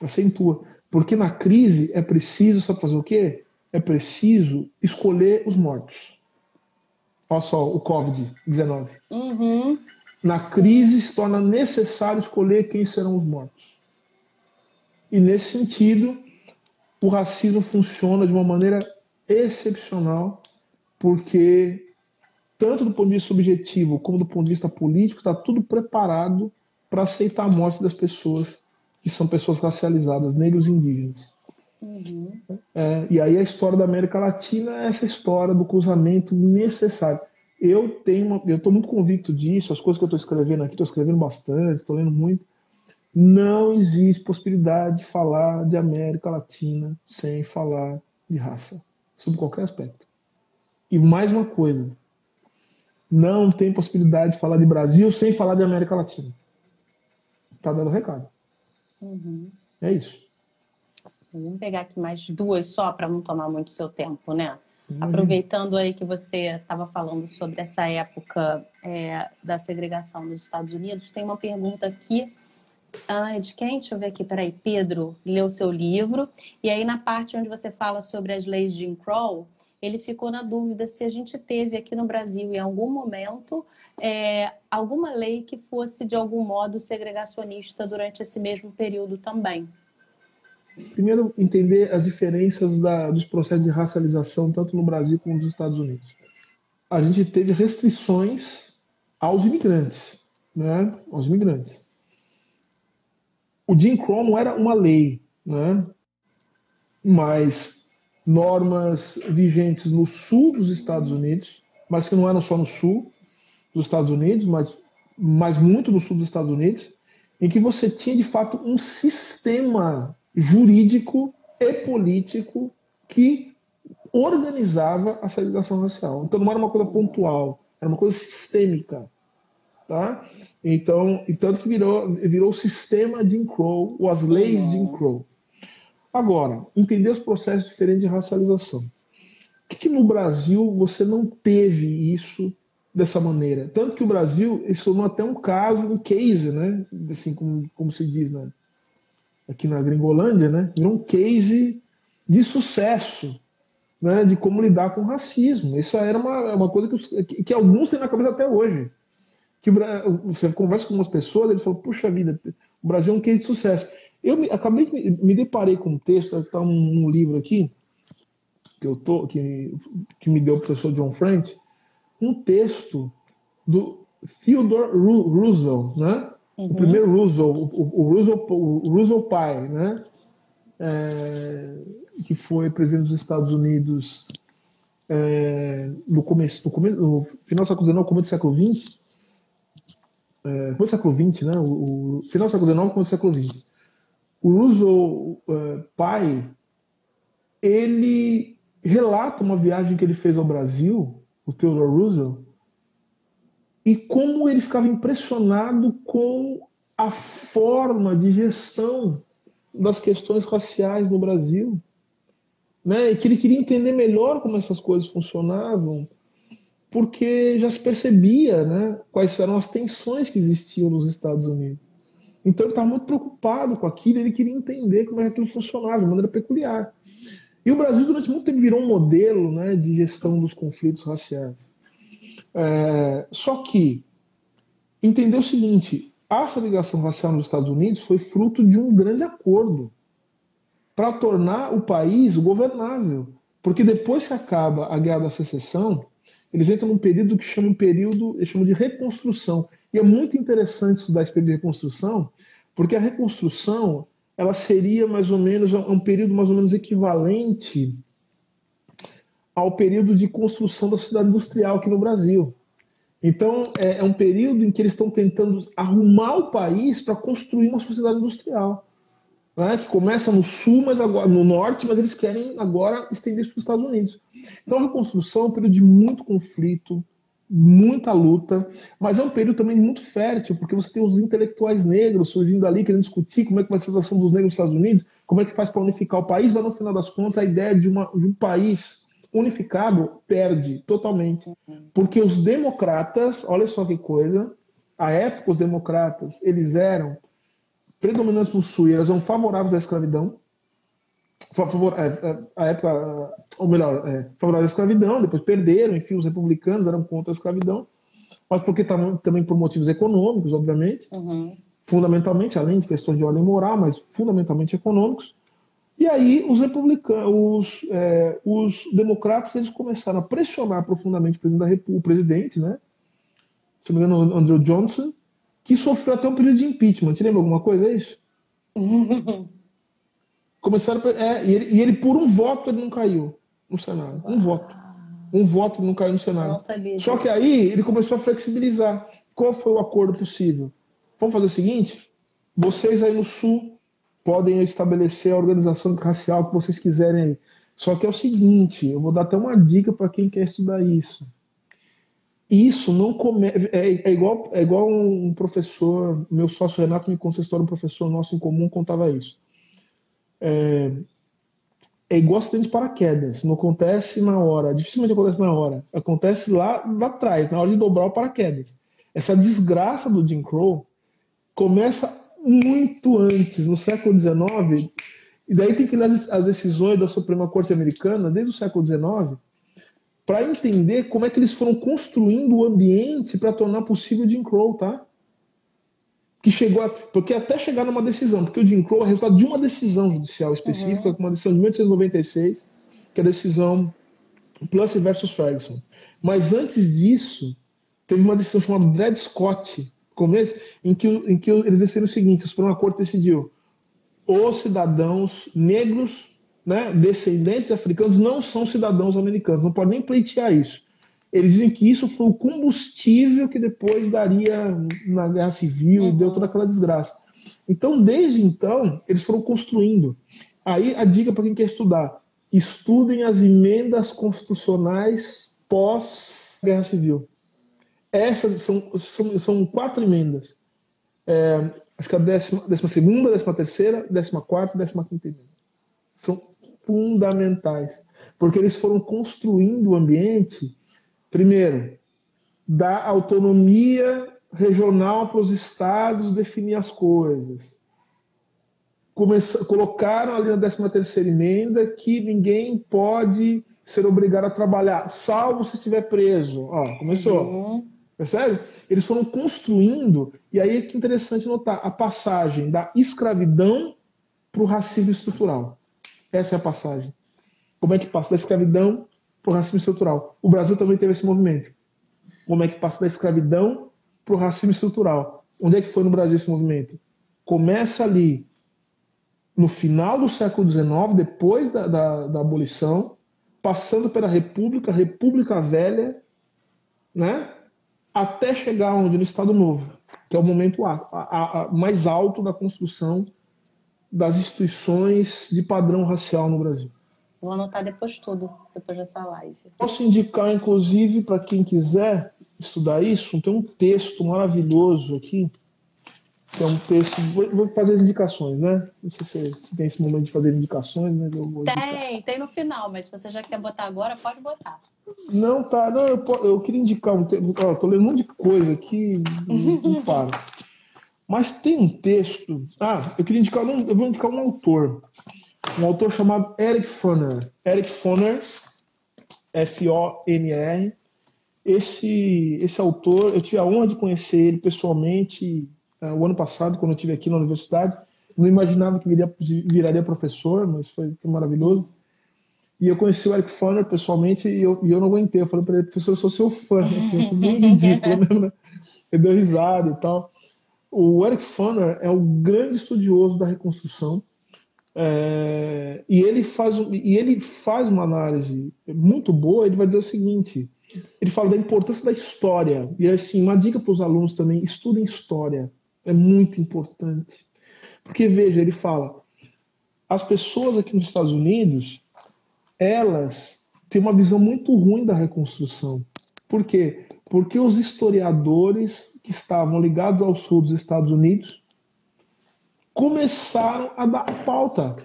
Acentua. Porque na crise é preciso, sabe fazer o quê? É preciso escolher os mortos. Olha só, o Covid-19. Uhum. Na crise se torna necessário escolher quem serão os mortos. E nesse sentido, o racismo funciona de uma maneira excepcional, porque tanto do ponto de vista subjetivo como do ponto de vista político, está tudo preparado para aceitar a morte das pessoas que são pessoas racializadas, negros e indígenas. Uhum. É, e aí a história da América Latina é essa história do cruzamento necessário. Eu tenho, uma, eu estou muito convicto disso. As coisas que eu estou escrevendo aqui, estou escrevendo bastante, estou lendo muito. Não existe possibilidade de falar de América Latina sem falar de raça, sob qualquer aspecto. E mais uma coisa, não tem possibilidade de falar de Brasil sem falar de América Latina. Tá dando recado. Uhum. É isso. Vamos pegar aqui mais duas só para não tomar muito seu tempo, né? Uhum. Aproveitando aí que você estava falando sobre essa época é, da segregação nos Estados Unidos, tem uma pergunta aqui. Ah, de quem? Deixa eu ver aqui. Peraí, Pedro leu seu livro. E aí, na parte onde você fala sobre as leis de Jim Crow, ele ficou na dúvida se a gente teve aqui no Brasil, em algum momento, é, alguma lei que fosse, de algum modo, segregacionista durante esse mesmo período também. Primeiro, entender as diferenças da, dos processos de racialização, tanto no Brasil como nos Estados Unidos. A gente teve restrições aos imigrantes, né? aos imigrantes. O Jim Crow não era uma lei, né? mas normas vigentes no sul dos Estados Unidos, mas que não eram só no sul dos Estados Unidos, mas, mas muito no sul dos Estados Unidos, em que você tinha de fato um sistema jurídico e político que organizava a segregação racial. Então não era uma coisa pontual, era uma coisa sistêmica. Tá? Então, e tanto que virou, virou o sistema de Jim Crow, ou as leis de Jim Crow. Agora, entender os processos diferentes de racialização. Por que, que no Brasil você não teve isso dessa maneira? Tanto que o Brasil, isso não até um caso, um case, né? Assim como, como se diz né? Aqui na Gringolândia, né? Virou um case de sucesso né, de como lidar com racismo. Isso era uma, uma coisa que, que, que alguns têm na cabeça até hoje. Que você conversa com umas pessoas, eles falam, puxa vida, o Brasil é um case de sucesso. Eu me, acabei me, me deparei com um texto, está um, um, livro aqui, que, eu tô, que, que me deu o professor John French, um texto do Theodore Roosevelt, né? Uhum. O primeiro Roosevelt, o, o, Roosevelt, o Roosevelt pai, né? é, que foi presidente dos Estados Unidos é, no começo, no, começo, no final do século XIX, começo do século XX, é, do século XX, né? O, o, final do século XIX, começo do século XX. O Roosevelt, é, pai, ele relata uma viagem que ele fez ao Brasil, o Theodore Roosevelt, e como ele ficava impressionado com a forma de gestão das questões raciais no Brasil, né? E que ele queria entender melhor como essas coisas funcionavam, porque já se percebia, né, quais eram as tensões que existiam nos Estados Unidos. Então ele estava muito preocupado com aquilo, ele queria entender como é que aquilo funcionava de maneira peculiar. E o Brasil durante muito tempo virou um modelo, né, de gestão dos conflitos raciais. É, só que entender o seguinte: a segregação racial nos Estados Unidos foi fruto de um grande acordo para tornar o país governável. Porque depois que acaba a Guerra da Secessão, eles entram num período que chamam período, eles chamam de reconstrução. E é muito interessante estudar esse período de reconstrução, porque a reconstrução ela seria mais ou menos um período mais ou menos equivalente ao período de construção da sociedade industrial aqui no Brasil. Então, é, é um período em que eles estão tentando arrumar o país para construir uma sociedade industrial. Né, que começa no sul, mas agora no norte, mas eles querem agora estender isso para os Estados Unidos. Então, a reconstrução é um período de muito conflito, muita luta, mas é um período também muito fértil, porque você tem os intelectuais negros surgindo ali, querendo discutir como é que vai ser a situação dos negros nos Estados Unidos, como é que faz para unificar o país, mas no final das contas a ideia de, uma, de um país unificado perde totalmente. Porque os democratas, olha só que coisa, a época os democratas, eles eram predominantes no sul, eles eram favoráveis à escravidão, favor, é, é, a época, ou melhor, é, favoráveis à escravidão, depois perderam, enfim, os republicanos eram contra a escravidão, mas porque tavam, também por motivos econômicos, obviamente, uhum. fundamentalmente, além de questões de ordem moral, mas fundamentalmente econômicos. E aí os republicanos, os, é, os democratas, eles começaram a pressionar profundamente o presidente, da o presidente, né? Se não me engano, Andrew Johnson, que sofreu até um período de impeachment. Te lembra alguma coisa, é isso? (laughs) Começaram, é, e, ele, e ele, por um voto, ele não caiu no Senado. Um voto. Um voto não caiu no Senado. Não sabia. Só que aí ele começou a flexibilizar. Qual foi o acordo possível? Vamos fazer o seguinte: vocês aí no Sul podem estabelecer a organização racial que vocês quiserem Só que é o seguinte, eu vou dar até uma dica para quem quer estudar isso. Isso não come... é, é, igual é igual um professor, meu sócio Renato me conta história, um professor nosso em comum contava isso. É, é igual acidente de paraquedas, não acontece na hora, dificilmente acontece na hora, acontece lá, lá atrás, na hora de dobrar o paraquedas. Essa desgraça do Jim Crow começa muito antes, no século XIX, e daí tem que ler as decisões da Suprema Corte Americana, desde o século XIX, para entender como é que eles foram construindo o ambiente para tornar possível o Jim Crow, tá? Que chegou a, porque até chegar numa decisão, porque o Jim Crow é resultado de uma decisão judicial específica, uhum. uma decisão de 1896, que é a decisão Plessy versus Ferguson. Mas antes disso, teve uma decisão chamada Dred Scott, começo, em que, em que eles decidiram o seguinte: a Suprema Corte decidiu os cidadãos negros, né, descendentes de africanos, não são cidadãos americanos, não podem nem pleitear isso. Eles dizem que isso foi o combustível que depois daria na guerra civil uhum. e deu toda aquela desgraça. Então, desde então, eles foram construindo. Aí a dica para quem quer estudar: estudem as emendas constitucionais pós-guerra civil. Essas são, são, são quatro emendas. É, acho que a décima, décima segunda, décima terceira, décima quarta, décima quinta emenda. São fundamentais, porque eles foram construindo o ambiente, primeiro, da autonomia regional para os estados definir as coisas. Começa, colocaram ali na 13 terceira emenda que ninguém pode ser obrigado a trabalhar, salvo se estiver preso. Ó, começou. Uhum. Percebe? Eles foram construindo, e aí é que interessante notar a passagem da escravidão para o racismo estrutural. Essa é a passagem. Como é que passa da escravidão para o racismo estrutural? O Brasil também teve esse movimento. Como é que passa da escravidão para o racismo estrutural? Onde é que foi no Brasil esse movimento? Começa ali, no final do século XIX, depois da, da, da abolição, passando pela República, República Velha, né? Até chegar onde? No Estado Novo, que é o momento a, a, a, mais alto da construção das instituições de padrão racial no Brasil. Vou anotar depois tudo, depois dessa live. Posso indicar, inclusive, para quem quiser estudar isso, tem um texto maravilhoso aqui, que é um texto. Vou fazer as indicações, né? Não sei se, se tem esse momento de fazer indicações, né? tem, tem no final, mas se você já quer botar agora, pode botar. Não, tá. Não, eu, eu queria indicar um texto. Estou lendo um monte de coisa aqui, (laughs) não paro. Mas tem um texto. Ah, eu queria indicar. Eu vou indicar um autor um autor chamado Eric Foner. Eric Foner, F-O-N-R. Esse, esse autor, eu tive a honra de conhecer ele pessoalmente uh, o ano passado, quando eu estive aqui na universidade. Não imaginava que viria, viraria professor, mas foi, foi maravilhoso. E eu conheci o Eric Foner pessoalmente e eu, e eu não aguentei. Eu falei para ele, professor, eu sou seu fã. (laughs) Assim, meio ridículo mesmo, né? Ele deu risada e tal. O Eric Foner é um grande estudioso da reconstrução é, e, ele faz, e ele faz uma análise muito boa. Ele vai dizer o seguinte: ele fala da importância da história. E assim, uma dica para os alunos também: estudem história. É muito importante. Porque, veja, ele fala: as pessoas aqui nos Estados Unidos, elas têm uma visão muito ruim da reconstrução. Por quê? Porque os historiadores que estavam ligados ao sul dos Estados Unidos começaram a dar pauta.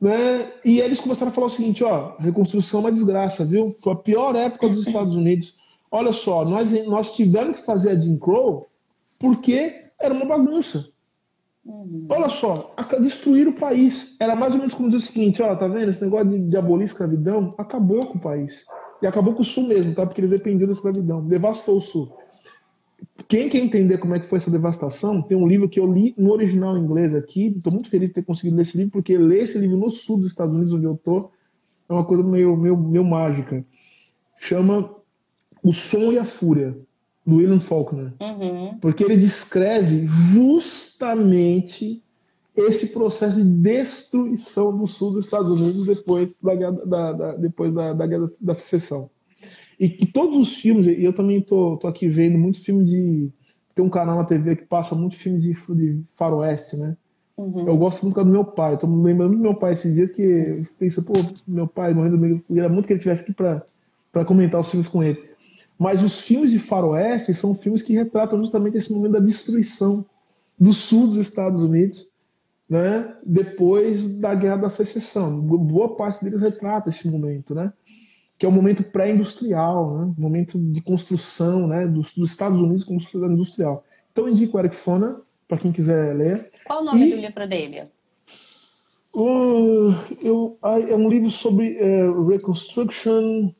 Né? E eles começaram a falar o seguinte: ó, reconstrução é uma desgraça, viu? Foi a pior época dos Estados Unidos. Olha só, nós, nós tivemos que fazer a Jim Crow porque era uma bagunça. Uhum. Olha só, destruir o país. Era mais ou menos como dizer o seguinte: ó, tá vendo? Esse negócio de, de abolir escravidão acabou com o país. E acabou com o Sul mesmo, tá? Porque eles dependiam da escravidão. Devastou o Sul. Quem quer entender como é que foi essa devastação, tem um livro que eu li no original em inglês aqui. Estou muito feliz de ter conseguido ler esse livro, porque ler esse livro no sul dos Estados Unidos, onde eu estou, é uma coisa meio, meio, meio mágica. Chama O Som e a Fúria, do William Faulkner. Uhum. Porque ele descreve justamente esse processo de destruição do sul dos Estados Unidos depois da, da, da depois da, da, da secessão. E que todos os filmes, e eu também tô, tô aqui vendo muito filme de. Tem um canal na TV que passa muito filme de, de faroeste, né? Uhum. Eu gosto muito do meu pai. Estou me lembrando do meu pai esses dias que pensa, pô, meu pai morrendo meio. Era muito que ele tivesse aqui para comentar os filmes com ele. Mas os filmes de faroeste são filmes que retratam justamente esse momento da destruição do sul dos Estados Unidos, né? Depois da Guerra da Secessão. Boa parte deles retrata esse momento, né? que é o momento pré-industrial, né? momento de construção né? dos, dos Estados Unidos como sociedade industrial. Então, eu indico Eric Foner, para quem quiser ler. Qual o nome e, do livro dele? Uh, eu, é um livro sobre uh, Reconstruction,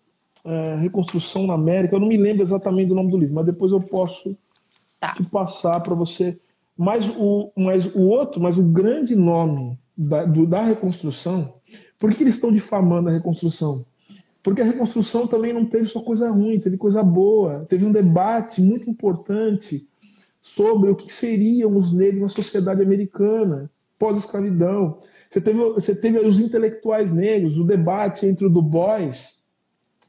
uh, Reconstrução na América. Eu não me lembro exatamente do nome do livro, mas depois eu posso tá. te passar para você. Mas o, mas o outro, mas o grande nome da, do, da reconstrução, por que eles estão difamando a reconstrução? Porque a reconstrução também não teve só coisa ruim, teve coisa boa. Teve um debate muito importante sobre o que seriam os negros na sociedade americana pós-escravidão. Você teve, você teve os intelectuais negros, o debate entre o Du Bois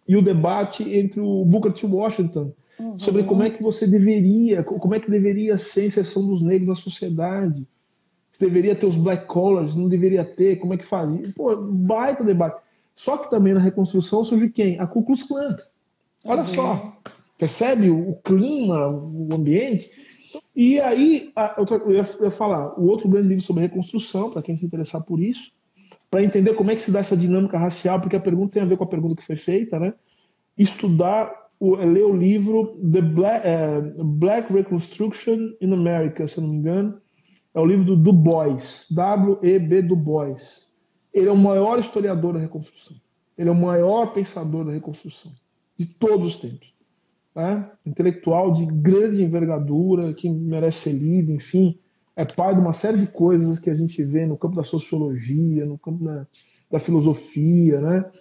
e o debate entre o Booker T. Washington uhum. sobre como é que você deveria, como é que deveria ser a inserção dos negros na sociedade. Se deveria ter os black collars, não deveria ter, como é que fazia. Pô, baita debate. Só que também na reconstrução surge quem? A Ku Klux Klan. Olha uhum. só, percebe o, clima, o ambiente? E aí, eu ia falar, o outro grande livro sobre reconstrução, para quem se interessar por isso, para entender como é que se dá essa dinâmica racial, porque a pergunta tem a ver com a pergunta que foi feita, né? Estudar, o, ler o livro The Black, uh, Black Reconstruction in America, se não me engano, é o livro do Du Bois, W-E-B Du Bois. Ele é o maior historiador da reconstrução. Ele é o maior pensador da reconstrução de todos os tempos. Né? Intelectual de grande envergadura, que merece ser lido, enfim, é pai de uma série de coisas que a gente vê no campo da sociologia, no campo da, da filosofia, né?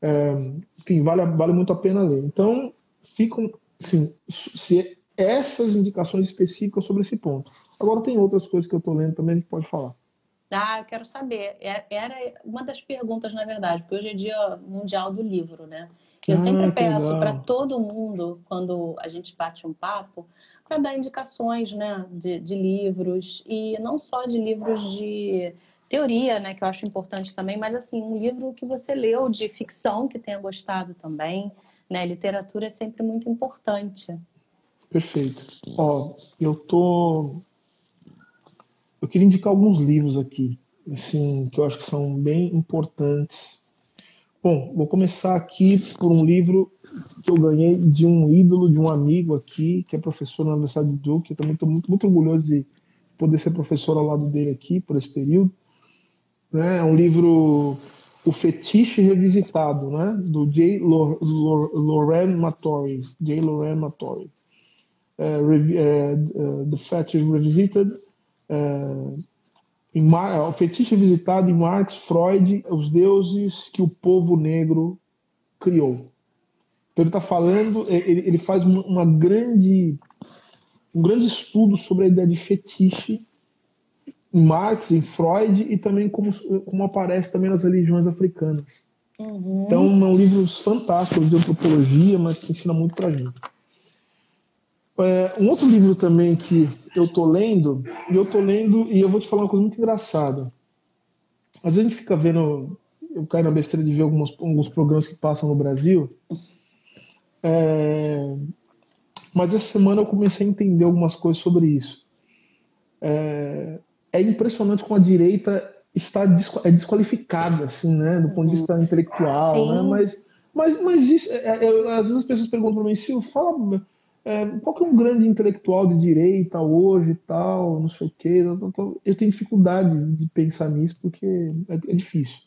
É, enfim, vale, vale muito a pena ler. Então, ficam, assim, se essas indicações específicas sobre esse ponto. Agora tem outras coisas que eu estou lendo também, a gente pode falar. Ah, eu quero saber. É, era uma das perguntas, na verdade, porque hoje é dia mundial do livro, né? Eu ah, sempre peço para todo mundo, quando a gente bate um papo, para dar indicações, né, de, de livros e não só de livros de teoria, né, que eu acho importante também, mas assim um livro que você leu de ficção que tenha gostado também, né? Literatura é sempre muito importante. Perfeito. Ó, eu tô eu queria indicar alguns livros aqui, assim, que eu acho que são bem importantes. Bom, vou começar aqui por um livro que eu ganhei de um ídolo, de um amigo aqui, que é professor na Universidade de Duke. Eu também estou muito, muito orgulhoso de poder ser professor ao lado dele aqui por esse período. Né? É um livro O Fetiche Revisitado, né? do J. Loren Matori. J. Loren Matori. É, é, The Fetish Revisited em Mar... o fetiche visitado em Marx, Freud, os deuses que o povo negro criou. Então ele está falando, ele, ele faz uma, uma, grande, um grande estudo sobre a ideia de fetiche em Marx, em Freud e também como, como aparece também nas religiões africanas. Uhum. Então é um livro fantástico de antropologia, mas que ensina muito para gente. É, um outro livro também que eu tô lendo, e eu tô lendo, e eu vou te falar uma coisa muito engraçada. Às vezes a gente fica vendo, eu caio na besteira de ver alguns, alguns programas que passam no Brasil. É, mas essa semana eu comecei a entender algumas coisas sobre isso. É, é impressionante como a direita está é desqualificada, assim, né, do ponto de vista intelectual, né? Mas, mas, mas isso, é, é, às vezes as pessoas perguntam para mim, Silvio, fala é, qual que é um grande intelectual de direita hoje e tal, não sei o quê. Eu tenho dificuldade de pensar nisso porque é, é difícil.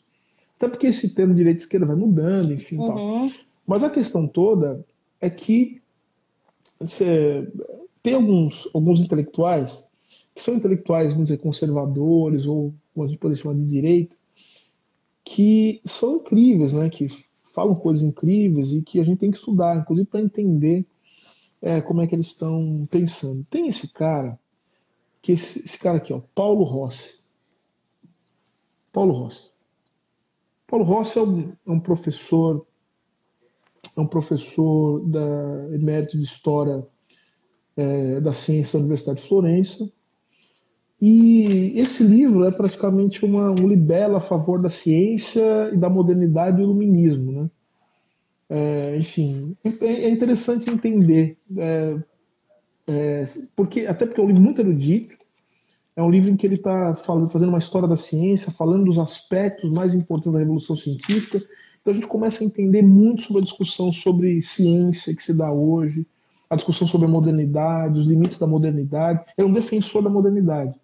Até porque esse termo direita e esquerda vai mudando, enfim. Uhum. Tal. Mas a questão toda é que você, tem alguns, alguns intelectuais que são intelectuais, vamos dizer, conservadores ou como a gente pode chamar de direita, que são incríveis, né? Que falam coisas incríveis e que a gente tem que estudar, inclusive para entender é, como é que eles estão pensando. Tem esse cara, que esse, esse cara aqui, ó, Paulo Rossi. Paulo Rossi. Paulo Rossi é um, é um professor, é um professor da emérito de História é, da Ciência da Universidade de Florença. E esse livro é praticamente uma, um libelo a favor da ciência e da modernidade e do iluminismo, né? É, enfim, é, é interessante entender, é, é, porque até porque é um livro muito erudito, é um livro em que ele está fazendo uma história da ciência, falando dos aspectos mais importantes da revolução científica. Então a gente começa a entender muito sobre a discussão sobre ciência que se dá hoje, a discussão sobre a modernidade, os limites da modernidade. Ele é um defensor da modernidade.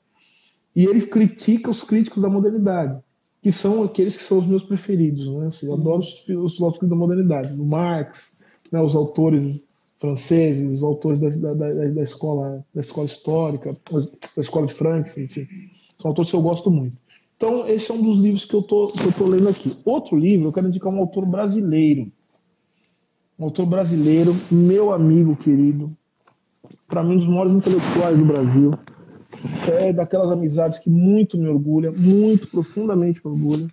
E ele critica os críticos da modernidade que são aqueles que são os meus preferidos. Né? Assim, eu adoro os, os filósofos da modernidade, Marx, né, os autores franceses, os autores da, da, da, escola, da escola histórica, da escola de Frankfurt, enfim, são autores que eu gosto muito. Então, esse é um dos livros que eu estou lendo aqui. Outro livro, eu quero indicar um autor brasileiro. Um autor brasileiro, meu amigo querido, para mim, um dos maiores intelectuais do Brasil, é daquelas amizades que muito me orgulha, muito profundamente me orgulha,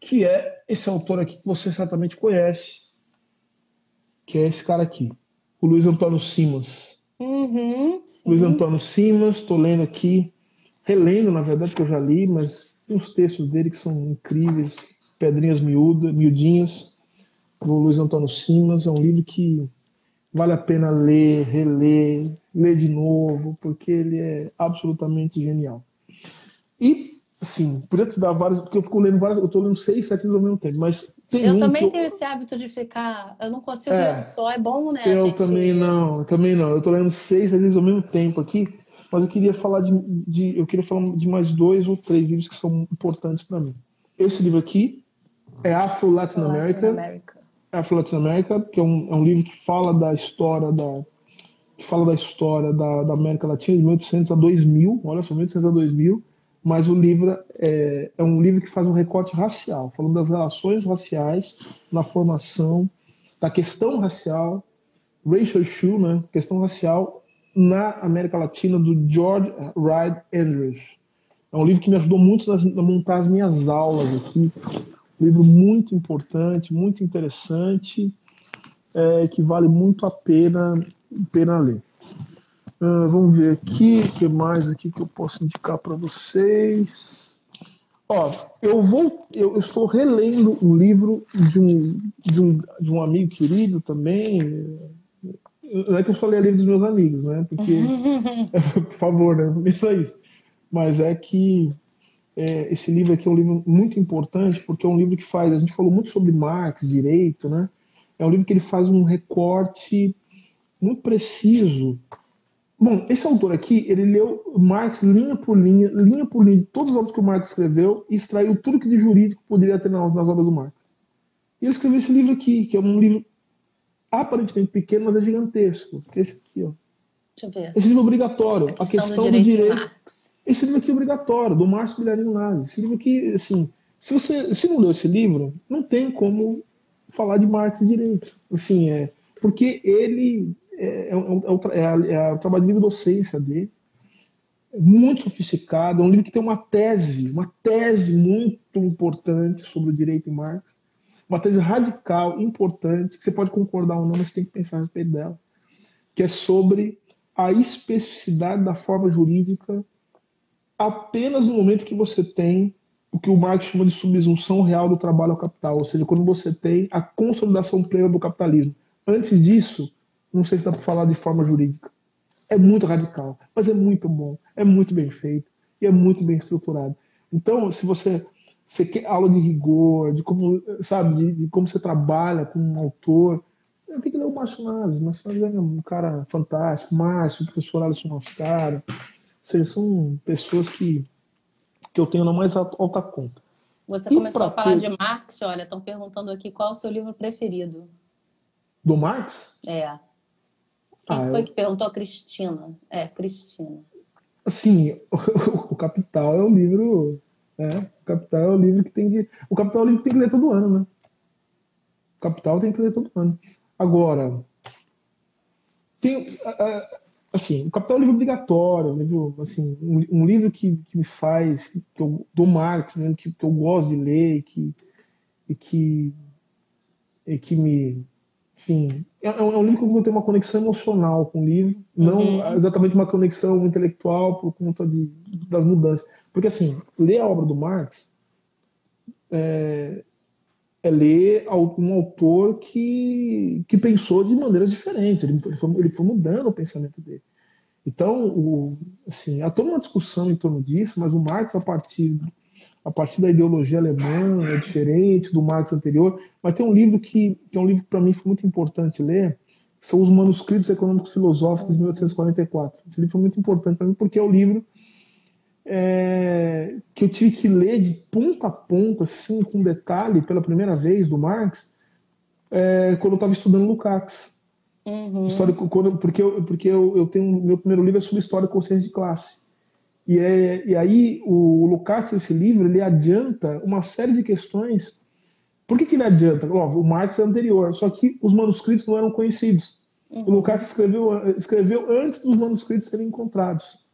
que é esse autor aqui que você certamente conhece, que é esse cara aqui, o Luiz Antônio Simas. Uhum, Luiz Antônio Simas, estou lendo aqui, relendo, na verdade, que eu já li, mas tem uns textos dele que são incríveis. pedrinhas miúdas, miudinhas, do Luiz Antônio Simas. É um livro que vale a pena ler, reler, ler de novo, porque ele é absolutamente genial. E, assim, podia te dar vários, porque eu fico lendo vários, eu estou lendo seis, sete livros ao mesmo tempo, mas tem Eu um também eu- tenho esse hábito de ficar. Eu não consigo É. ler um só. É bom, né? Eu gente? também não, eu também não. Eu tô lendo seis seis livros ao mesmo tempo aqui, mas eu queria falar de, de- eu queria falar de mais dois ou três livros que são importantes para mim. Esse livro aqui é Afro Latin America. Afro Latin America, que é um, é um livro que fala da história da que fala da história da, da América Latina de 1800 a 2000, olha só, 1800 a 2000, mas o livro é, é um livro que faz um recorte racial, falando das relações raciais na formação, da questão racial, racial issue, né, questão racial na América Latina, do George Wright Andrews. É um livro que me ajudou muito a montar as minhas aulas aqui. Um livro muito importante, muito interessante, é, que vale muito a pena, pena ler. Ah, vamos ver aqui, o que mais aqui que eu posso indicar para vocês. Ó, eu vou, eu, eu estou relendo um livro de um, de um, de um amigo querido também. Não é que eu só leio livro dos meus amigos, né? Porque (laughs) (laughs) por favor, né? Não pensa isso. Mas é que é, esse livro aqui é um livro muito importante, porque é um livro que faz. A gente falou muito sobre Marx, direito, né? É um livro que ele faz um recorte muito preciso. Bom, esse autor aqui, ele leu Marx linha por linha, linha por linha, de todas as obras que o Marx escreveu e extraiu tudo que de jurídico poderia ter nas, nas obras do Marx. E ele escreveu esse livro aqui, que é um livro aparentemente pequeno, mas é gigantesco. Que é esse aqui, ó. Deixa eu ver. Esse livro é obrigatório. A A questão, questão do do direito, em direito esse livro aqui é obrigatório, do Márcio Guilherme Naves. Esse livro aqui, assim, se você se não leu esse livro, não tem como falar de Marx e direito. Assim, é, porque ele é, é, um- é tra- é a- é o trabalho de livre docência dele, é muito sofisticado, é um livro que tem uma tese, uma tese muito importante sobre o direito em Marx, uma tese radical, importante, que você pode concordar ou não, mas você tem que pensar a respeito dela, que é sobre a especificidade da forma jurídica apenas no momento que você tem o que o Marx chama de subsunção real do trabalho ao capital, ou seja, quando você tem a consolidação plena do capitalismo. Antes disso, não sei se dá para falar de forma jurídica. É muito radical, mas é muito bom, é muito bem feito e é muito bem estruturado. Então, se você, você quer aula de rigor, de como, sabe, de, de como você trabalha com um autor, tem que ler o Márcio Naves. Márcio Naves é um cara fantástico. Márcio, o professor Alisson Mascara. Seja, são pessoas que, que eu tenho na mais alta conta. Você E começou a falar ter- de Marx, olha, estão perguntando aqui qual é o seu livro preferido. Do Marx? É. Quem Ah, foi eu- que perguntou? Cristina. É, Cristina. Assim, (laughs) o Capital é o livro. Né? O Capital é o livro que tem que. O Capital é o livro que tem que ler todo ano, né? O Capital tem que ler todo ano. Agora, tem. Assim, o Capital é um livro obrigatório, um livro, assim, um, um livro que, que me faz, que eu, do Marx, né, que, que eu gosto de ler e que, e que, e que me. Enfim, é, é um é um livro que eu ter uma conexão emocional com o livro, não Uhum. exatamente uma conexão intelectual por conta de, das mudanças. Porque, assim, ler a obra do Marx é, é ler um autor que, que pensou de maneiras diferentes, ele foi, ele foi mudando o pensamento dele. Então, o, assim, há toda uma discussão em torno disso, mas o Marx, a partir, a partir da ideologia alemã, é diferente do Marx anterior. Mas tem um livro que, que é um livro que para mim foi muito importante ler, são os Manuscritos Econômicos Filosóficos de 1844. Esse livro foi muito importante para mim porque é o livro é, que eu tive que ler de ponta a ponta, assim, com detalhe, pela primeira vez, do Marx, é, quando eu estava estudando Lukács. Uhum. Histórico, quando, porque eu, porque eu, eu tenho meu primeiro livro é sobre história e consciência de classe. E, é, e aí o Lukács, esse livro, ele adianta uma série de questões. Por que, que ele adianta? Ó, o Marx é anterior, só que os manuscritos não eram conhecidos. O Lukács escreveu, escreveu antes dos manuscritos serem encontrados.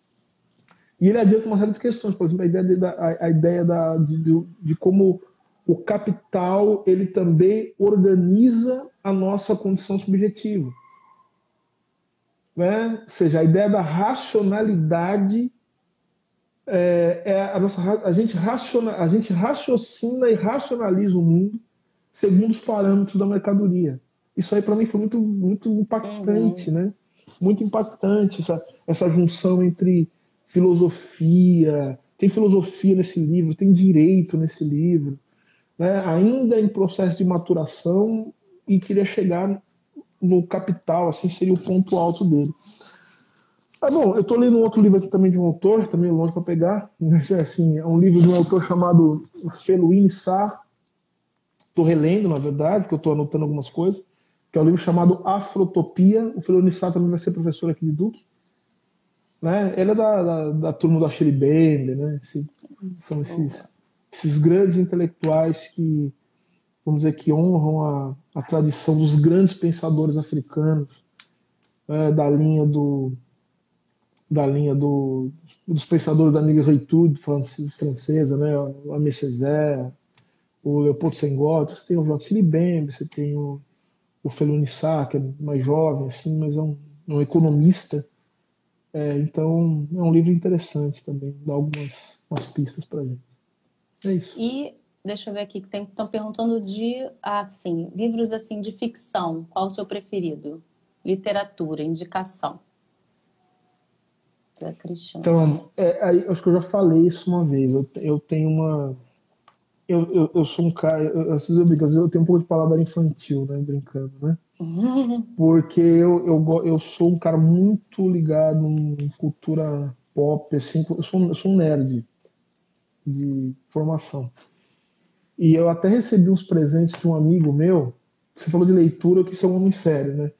E ele adianta uma série de questões, por exemplo, a ideia, de, da, a, a ideia da, de, de, de como o capital ele também organiza a nossa condição subjetiva. Né? Ou seja, a ideia da racionalidade é, é a nossa a gente raciona, a gente raciocina e racionaliza o mundo segundo os parâmetros da mercadoria. Isso aí para mim foi muito muito impactante, uhum. né? Muito impactante essa essa junção entre filosofia, tem filosofia nesse livro, tem direito nesse livro, né? Ainda em processo de maturação e queria chegar no capital, assim seria o ponto alto dele. Ah, bom, eu estou lendo um outro livro aqui também de um autor, também longe para pegar. Mas, é, assim, é um livro de um autor chamado Feluine Sarr. Estou relendo, na verdade, porque eu estou anotando algumas coisas. Que é um livro chamado Afrotopia. O Feluine Sarr também vai ser professor aqui de Duke. Né? Ele é da, da, da turma da Shirley Bender, né? Esse, são esses, esses grandes intelectuais que, vamos dizer, que honram a, a tradição dos grandes pensadores africanos, né? da linha do da linha do, dos pensadores da negritude francesa, né? o Aimé Césaire, o Leopoldo Senghor, você tem o Joaquim Libembe, você tem o, o Feluni Sá, que é mais jovem, assim, mas é um, um economista. É, então, é um livro interessante também, dá algumas umas pistas para gente. É isso. E deixa eu ver aqui que estão perguntando de assim livros assim de ficção. Qual o seu preferido? Literatura, indicação Cristiano. Então, é, aí, acho que eu já falei isso uma vez. Eu, eu tenho uma. Eu, eu, eu sou um cara. Eu, eu, eu tenho um pouco de palavra infantil, né? Brincando, né? (laughs) Porque eu, eu, eu sou um cara muito ligado em cultura pop, assim. Eu sou, eu sou um nerd de formação. E eu até recebi uns presentes de um amigo meu. Você falou de leitura, que isso é um homem sério, né?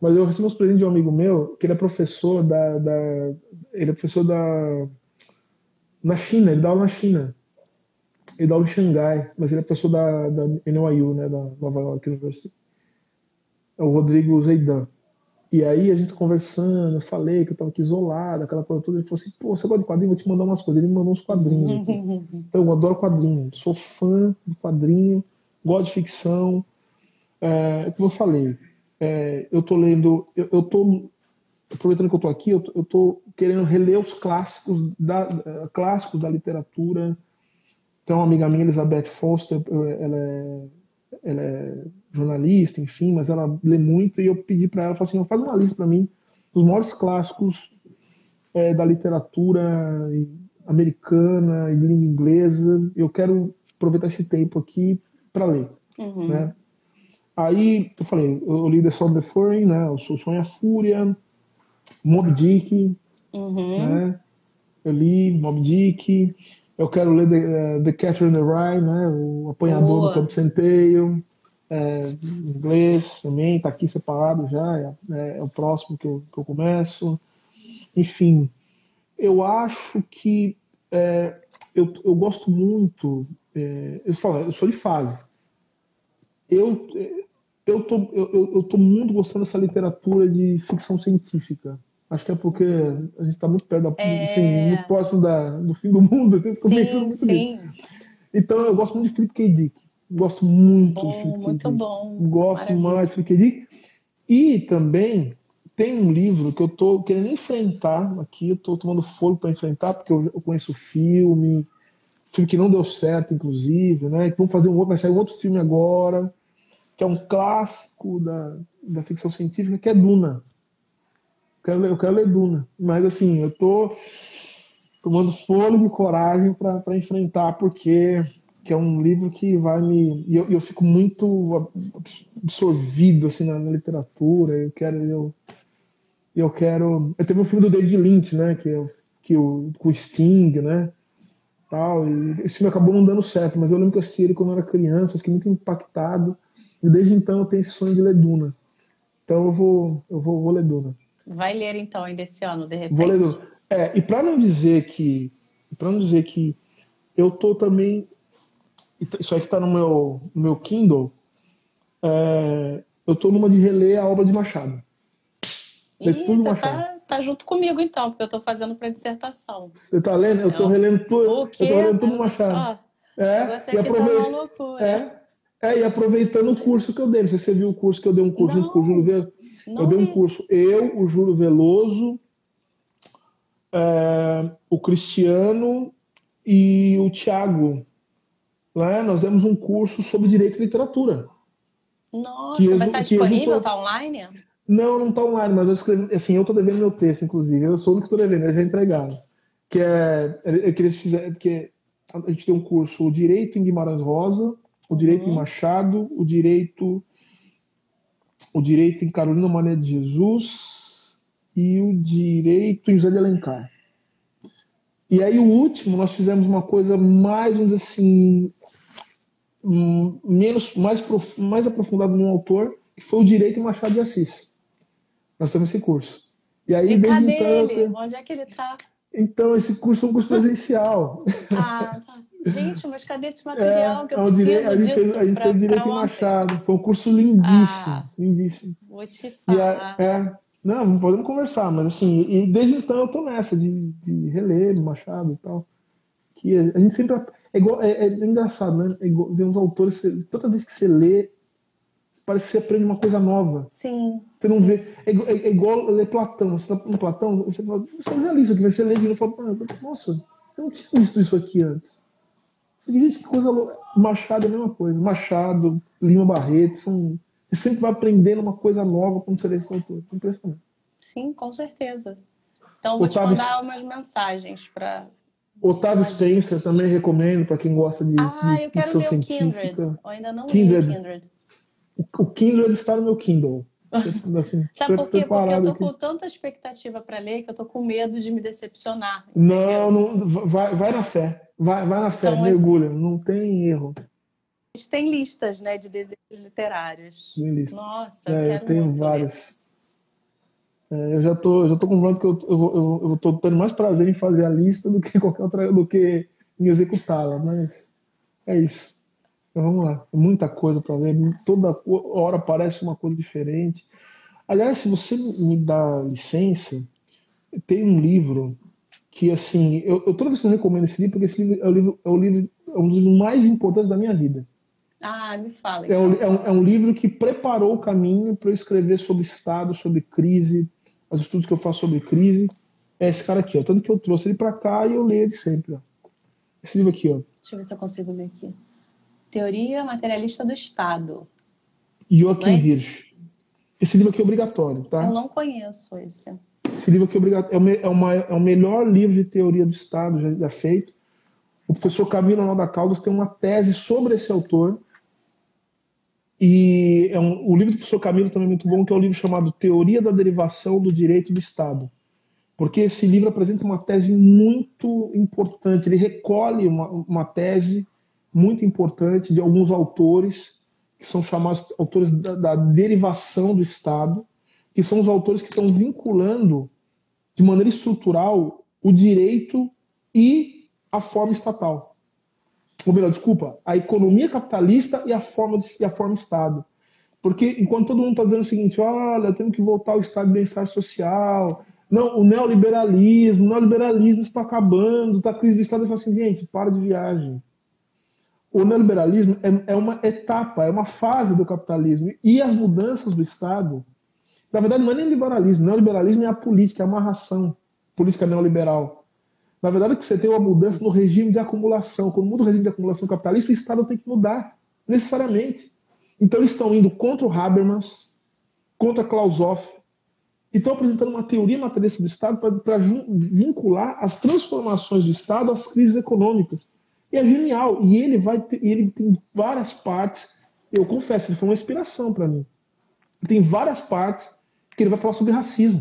Mas eu recebi uns presentes de um amigo meu, que ele é professor da, da ele é professor da na China, ele dá aula na China. Ele dá aula em Xangai, mas ele é professor da, da NYU, né, da Nova York University. É o Rodrigo Zeidan. E aí a gente conversando, eu falei que eu tava aqui isolado, aquela coisa toda. Ele falou assim: pô, você gosta de quadrinho? Vou te mandar umas coisas. Ele me mandou uns quadrinhos. Aqui. (laughs) Então eu adoro quadrinho, sou fã de quadrinho, gosto de ficção. É, como eu falei, é, eu tô lendo, eu, eu tô aproveitando que eu tô aqui, eu tô querendo reler os clássicos da clássicos da literatura. Tem uma amiga minha, Elizabeth Foster, ela é, ela é jornalista, enfim, mas ela lê muito e eu pedi para ela, assim, faz uma lista para mim dos maiores clássicos é, da literatura americana e língua inglesa. Eu quero aproveitar esse tempo aqui para ler, uhum. né? Aí, eu falei, eu li The Sound of the Fury, né? O Sonho a Fúria, Mob Dick, uhum. né? Eu li Mob Dick. Eu quero ler The, uh, the Catcher in the Rye, né? O Apanhador Boa. do Campo Centeio. É, em inglês também, tá aqui separado já. É, é, é o próximo que eu, que eu começo. Enfim, eu acho que é, eu, eu gosto muito. É, eu, falo, eu sou de fase. Eu, eu tô, eu, eu tô muito gostando dessa literatura de ficção científica. Acho que é porque a gente está muito perto da, é... assim, muito próximo da, do fim do mundo, assim, sim, muito sim. Então eu gosto muito de Philip K. Dick. Gosto muito bom, de Philip K. Muito bom. Gosto mais de Philip K. Dick. E também tem um livro que eu tô querendo enfrentar aqui, eu tô tomando fogo para enfrentar, porque eu, eu, conheço o filme, filme que não deu certo, inclusive, né? Vamos fazer um outro, vai sair um outro filme agora que é um clássico da, da ficção científica, que é Duna. Eu quero eu quero ler Duna. Mas, assim, eu tô tomando fôlego e coragem para enfrentar, porque que é um livro que vai me. E eu, eu fico muito absorvido assim, na, na literatura. Eu quero. Eu, eu quero. Eu teve um filme do David Lynch, né? Que, que o, com o Sting, né? Tal, e esse filme acabou não dando certo, mas eu lembro que eu assisti ele quando eu era criança, fiquei muito impactado. E desde então eu tenho esse sonho de ler Duna. Então eu vou, eu vou, vou ler Duna. Vai ler então ainda esse ano, de repente. Vou ler Duna. É, e para não dizer que, para não dizer que eu tô também, isso aqui está no meu, no meu Kindle, é, eu tô numa de reler a obra de Machado. Ler tudo você Machado. Tá, tá junto comigo então, porque eu tô fazendo para dissertação. Você tá lendo? Eu tô relendo tudo. Eu tô relendo tudo Machado. Ó, é, você e aproveita, tá uma loucura. É, é, e aproveitando o curso que eu dei. Você viu o curso que eu dei um curso não, junto com o Júlio Veloso? Eu dei um curso, eu, o Júlio Veloso, é, o Cristiano e o Tiago. Lá nós demos um curso sobre direito e literatura. Nossa, que vai estar disponível? Está online? Não, não está online, mas eu escrevi, assim, eu estou devendo meu texto, inclusive. Eu sou o único que estou devendo, eles já entregaram. Que é, é que eles fizeram, porque a gente tem um curso, Direito em Guimarães Rosa, o Direito uhum. em Machado, o Direito o Direito em Carolina Mané de Jesus e o Direito em José de Alencar. E aí o último, nós fizemos uma coisa mais, vamos dizer assim, hum, menos, mais, prof, mais aprofundado no autor, que foi o Direito em Machado de Assis. Nós temos esse curso. E aí, e desde então, ele? Tenho... Onde é que ele está? Então, esse curso é um curso presencial. Ah, tá. (laughs) Gente, mas cadê esse material é, que eu é preciso a gente disso? Fez, a gente fez Direito Machado. Foi um curso lindíssimo. Ah, lindíssimo. Vou te falar. E é, é, não, podemos conversar, mas assim, e desde então eu tô nessa de, de reler Machado e tal. Que a gente sempre. É, igual, é, é engraçado, né? É igual, tem uns autores, toda vez que você lê, parece que você aprende uma coisa nova. Sim. Você não sim. vê. É, é, é, igual ler Platão. Você tá no Platão, você fala, você já li isso aqui, você lê e fala, nossa, eu não tinha visto isso aqui antes. Você diz que coisa. Machado é a mesma coisa. Machado, Lima Barreto, são. Você sempre vai aprendendo uma coisa nova quando você lê esse autor. Impressionante. Sim, com certeza. Então, vou Otávio... te mandar umas mensagens para. Otávio Spencer também recomendo para quem gosta de, ah, de eu quero ler o Kindred. Eu ainda não Kindred. li o Kindred. O Kindred está no meu Kindle. Assim, Sabe por quê? Porque eu tô aqui. com tanta expectativa para ler que eu tô com medo de me decepcionar. Não, não vai, vai na fé. Vai, vai na fé, então, mergulha, assim, não tem erro. Tem listas, né, de desejos literários. Tem listas. Nossa, é, eu, tenho várias. É, eu já tô, já tô comprovando que eu, eu, eu, eu tô tendo mais prazer em fazer a lista do que (laughs) qualquer outra, do que em executá-la, mas é isso. Então vamos lá, muita coisa para ver, toda hora parece uma coisa diferente. Aliás, se você me dá licença, tem um livro que assim, eu, eu, toda vez que eu recomendo esse livro, porque esse livro é, o livro, é, o livro, é um dos livros mais importantes da minha vida. Ah, me fala. É, um, é, um, é um livro que preparou o caminho para eu escrever sobre Estado, sobre crise, os estudos que eu faço sobre crise. É esse cara aqui, ó. Tanto que eu trouxe ele para cá e eu leio ele sempre. Ó. Esse livro aqui, ó. Deixa eu ver se eu consigo ler aqui. Teoria Materialista do Estado. Joachim é? Hirsch. Esse livro aqui é obrigatório, tá? Eu não conheço esse. Esse livro aqui é, é, uma, é o melhor livro de teoria do Estado já, já feito. O professor Camilo Nalda Caldas tem uma tese sobre esse autor. E é um, o livro do professor Camilo também é muito bom, que é um livro chamado Teoria da Derivação do Direito do Estado. Porque esse livro apresenta uma tese muito importante. Ele recolhe uma, uma tese muito importante de alguns autores, que são chamados autores da, da derivação do Estado, que são os autores que estão vinculando de maneira estrutural o direito e a forma estatal. Ou melhor, desculpa, a economia capitalista e a forma, de, e a forma Estado. Porque enquanto todo mundo está dizendo o seguinte, olha, temos que voltar ao Estado de bem-estar social, não, o neoliberalismo, o neoliberalismo está acabando, está crise do Estado. Eu falo assim, gente, para de viagem. O neoliberalismo é, é uma etapa, é uma fase do capitalismo. E as mudanças do Estado na verdade, não é nem liberalismo. Neoliberalismo é a política, é a amarração. Política neoliberal. Na verdade, que você tem uma mudança no regime de acumulação. Quando muda o regime de acumulação capitalista, o Estado tem que mudar, necessariamente. Então, eles estão indo contra o Habermas, contra Clausewitz, e estão apresentando uma teoria materialista do Estado para vincular as transformações do Estado às crises econômicas. É genial. E ele vai ele tem várias partes. Eu confesso, ele foi uma inspiração para mim. Tem várias partes que ele vai falar sobre racismo.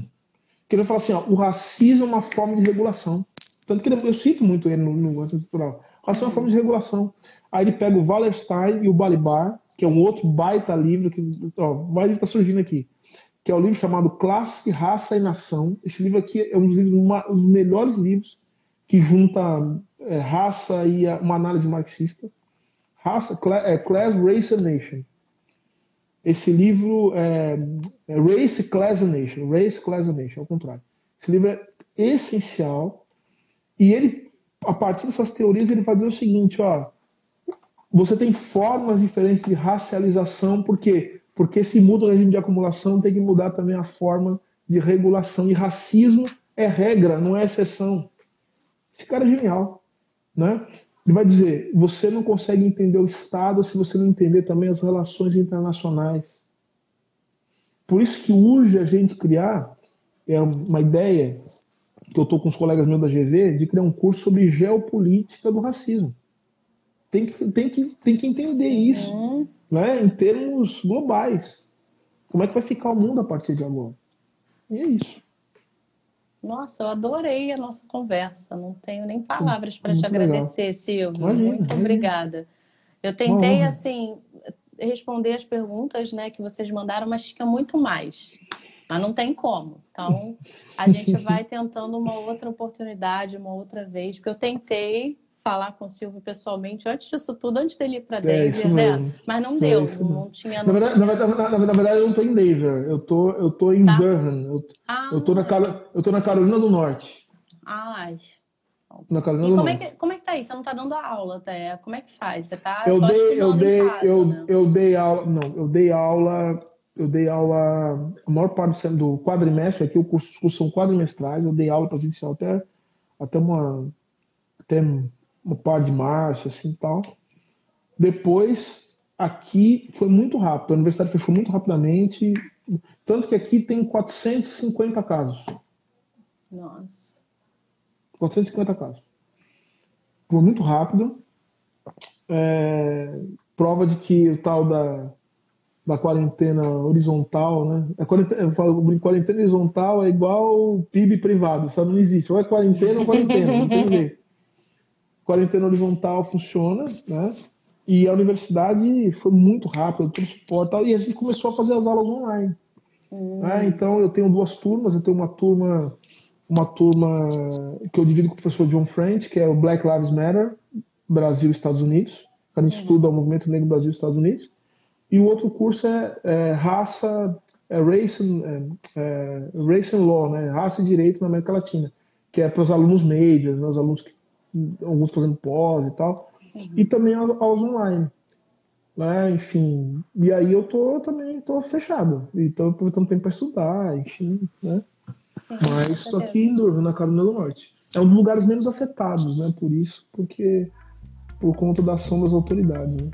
Que ele vai falar assim, ó, o racismo é uma forma de regulação. Tanto que ele, eu cito muito ele no, no. O racismo é uma forma de regulação. Aí ele pega o Wallerstein e o Balibar, que é um outro baita livro que ó, mais está surgindo aqui, que é o um livro chamado Classe, Raça e Nação. Esse livro aqui é um dos, livros, uma, um dos melhores livros que junta é, raça e uma análise marxista. Raça, é, class, Race and Nation. Esse livro é, é Race, Class and Nation. Race, Class and Nation, ao contrário. Esse livro é essencial e ele, a partir dessas teorias, ele vai dizer o seguinte, ó, você tem formas diferentes de racialização, por quê? Porque se muda o regime de acumulação, tem que mudar também a forma de regulação. E racismo é regra, não é exceção. Esse cara é genial, né? Ele vai dizer: você não consegue entender o Estado se você não entender também as relações internacionais. Por isso que urge a gente criar é uma ideia que eu estou com os colegas meus da GV de criar um curso sobre geopolítica do racismo. Tem que, tem que, tem que entender isso, uhum. né? Em termos globais. Como é que vai ficar o mundo a partir de agora? E é isso. Nossa, eu adorei a nossa conversa. Não tenho nem palavras para te agradecer, legal. Silvio. Imagina, Muito imagina. obrigada. Eu tentei, assim, responder as perguntas né, que vocês mandaram, mas tinha muito mais. Mas não tem como. Então, a gente (laughs) vai tentando uma outra oportunidade, uma outra vez, porque eu tentei falar com o Silvio pessoalmente antes disso tudo, antes dele ir para Denver, é, né? Mas não deu, é não, não, tinha. Na verdade, na, na, na verdade, eu não estou em Denver, eu tô, eu tô em tá. Durham. Eu, ah, eu, tô na, eu tô na Carolina do Norte. Ai. Na Carolina e do como Norte. É que, como é que tá aí? Você não está dando aula até? Como é que faz? Você tá eu dei, eu dei, casa, eu, né? eu dei aula, não, eu dei aula, eu dei aula a maior parte do quadrimestre aqui, o curso, os cursos são quadrimestrais, eu dei aula presencial até até uma até uma par de marcha, assim tal. Depois, aqui foi muito rápido, a universidade fechou muito rapidamente, tanto que aqui tem 450 casos. Nossa. 450 casos. Foi muito rápido. É, prova de que o tal da, da quarentena horizontal, né? A quarentena, eu falo, quarentena horizontal é igual PIB privado, sabe? Não existe. Ou é quarentena ou quarentena, não tem jeito (laughs) quarentena horizontal funciona, né? E a universidade foi muito rápida, tudo suporte tal, e a gente começou a fazer as aulas online. Uhum. Né? Então eu tenho duas turmas, eu tenho uma turma, uma turma que eu divido com o professor John French, que é o Black Lives Matter, Brasil e Estados Unidos. A gente uhum. estuda o movimento negro Brasil e Estados Unidos. E o outro curso é, é raça, é race, and, é, é, race and law, né? raça e direito na América Latina, que é para os alunos médios, né? os alunos que alguns fazendo pós e tal, uhum. e também aos online. Né? Enfim, e aí eu tô também tô fechado, e tô aproveitando tempo para estudar, enfim, né? Sim, Mas estou aqui em Durham, na Carolina do Norte. É um dos lugares menos afetados, né? Por isso, porque por conta da ação das autoridades, né?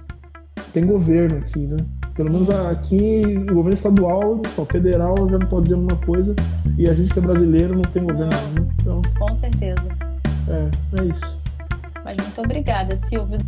Tem governo aqui, né? Pelo menos aqui, o governo estadual, o federal já não pode dizer uma coisa, e a gente que é brasileiro não tem governo nenhum. Então, com certeza. É, é isso. Mas muito obrigada, Silvio.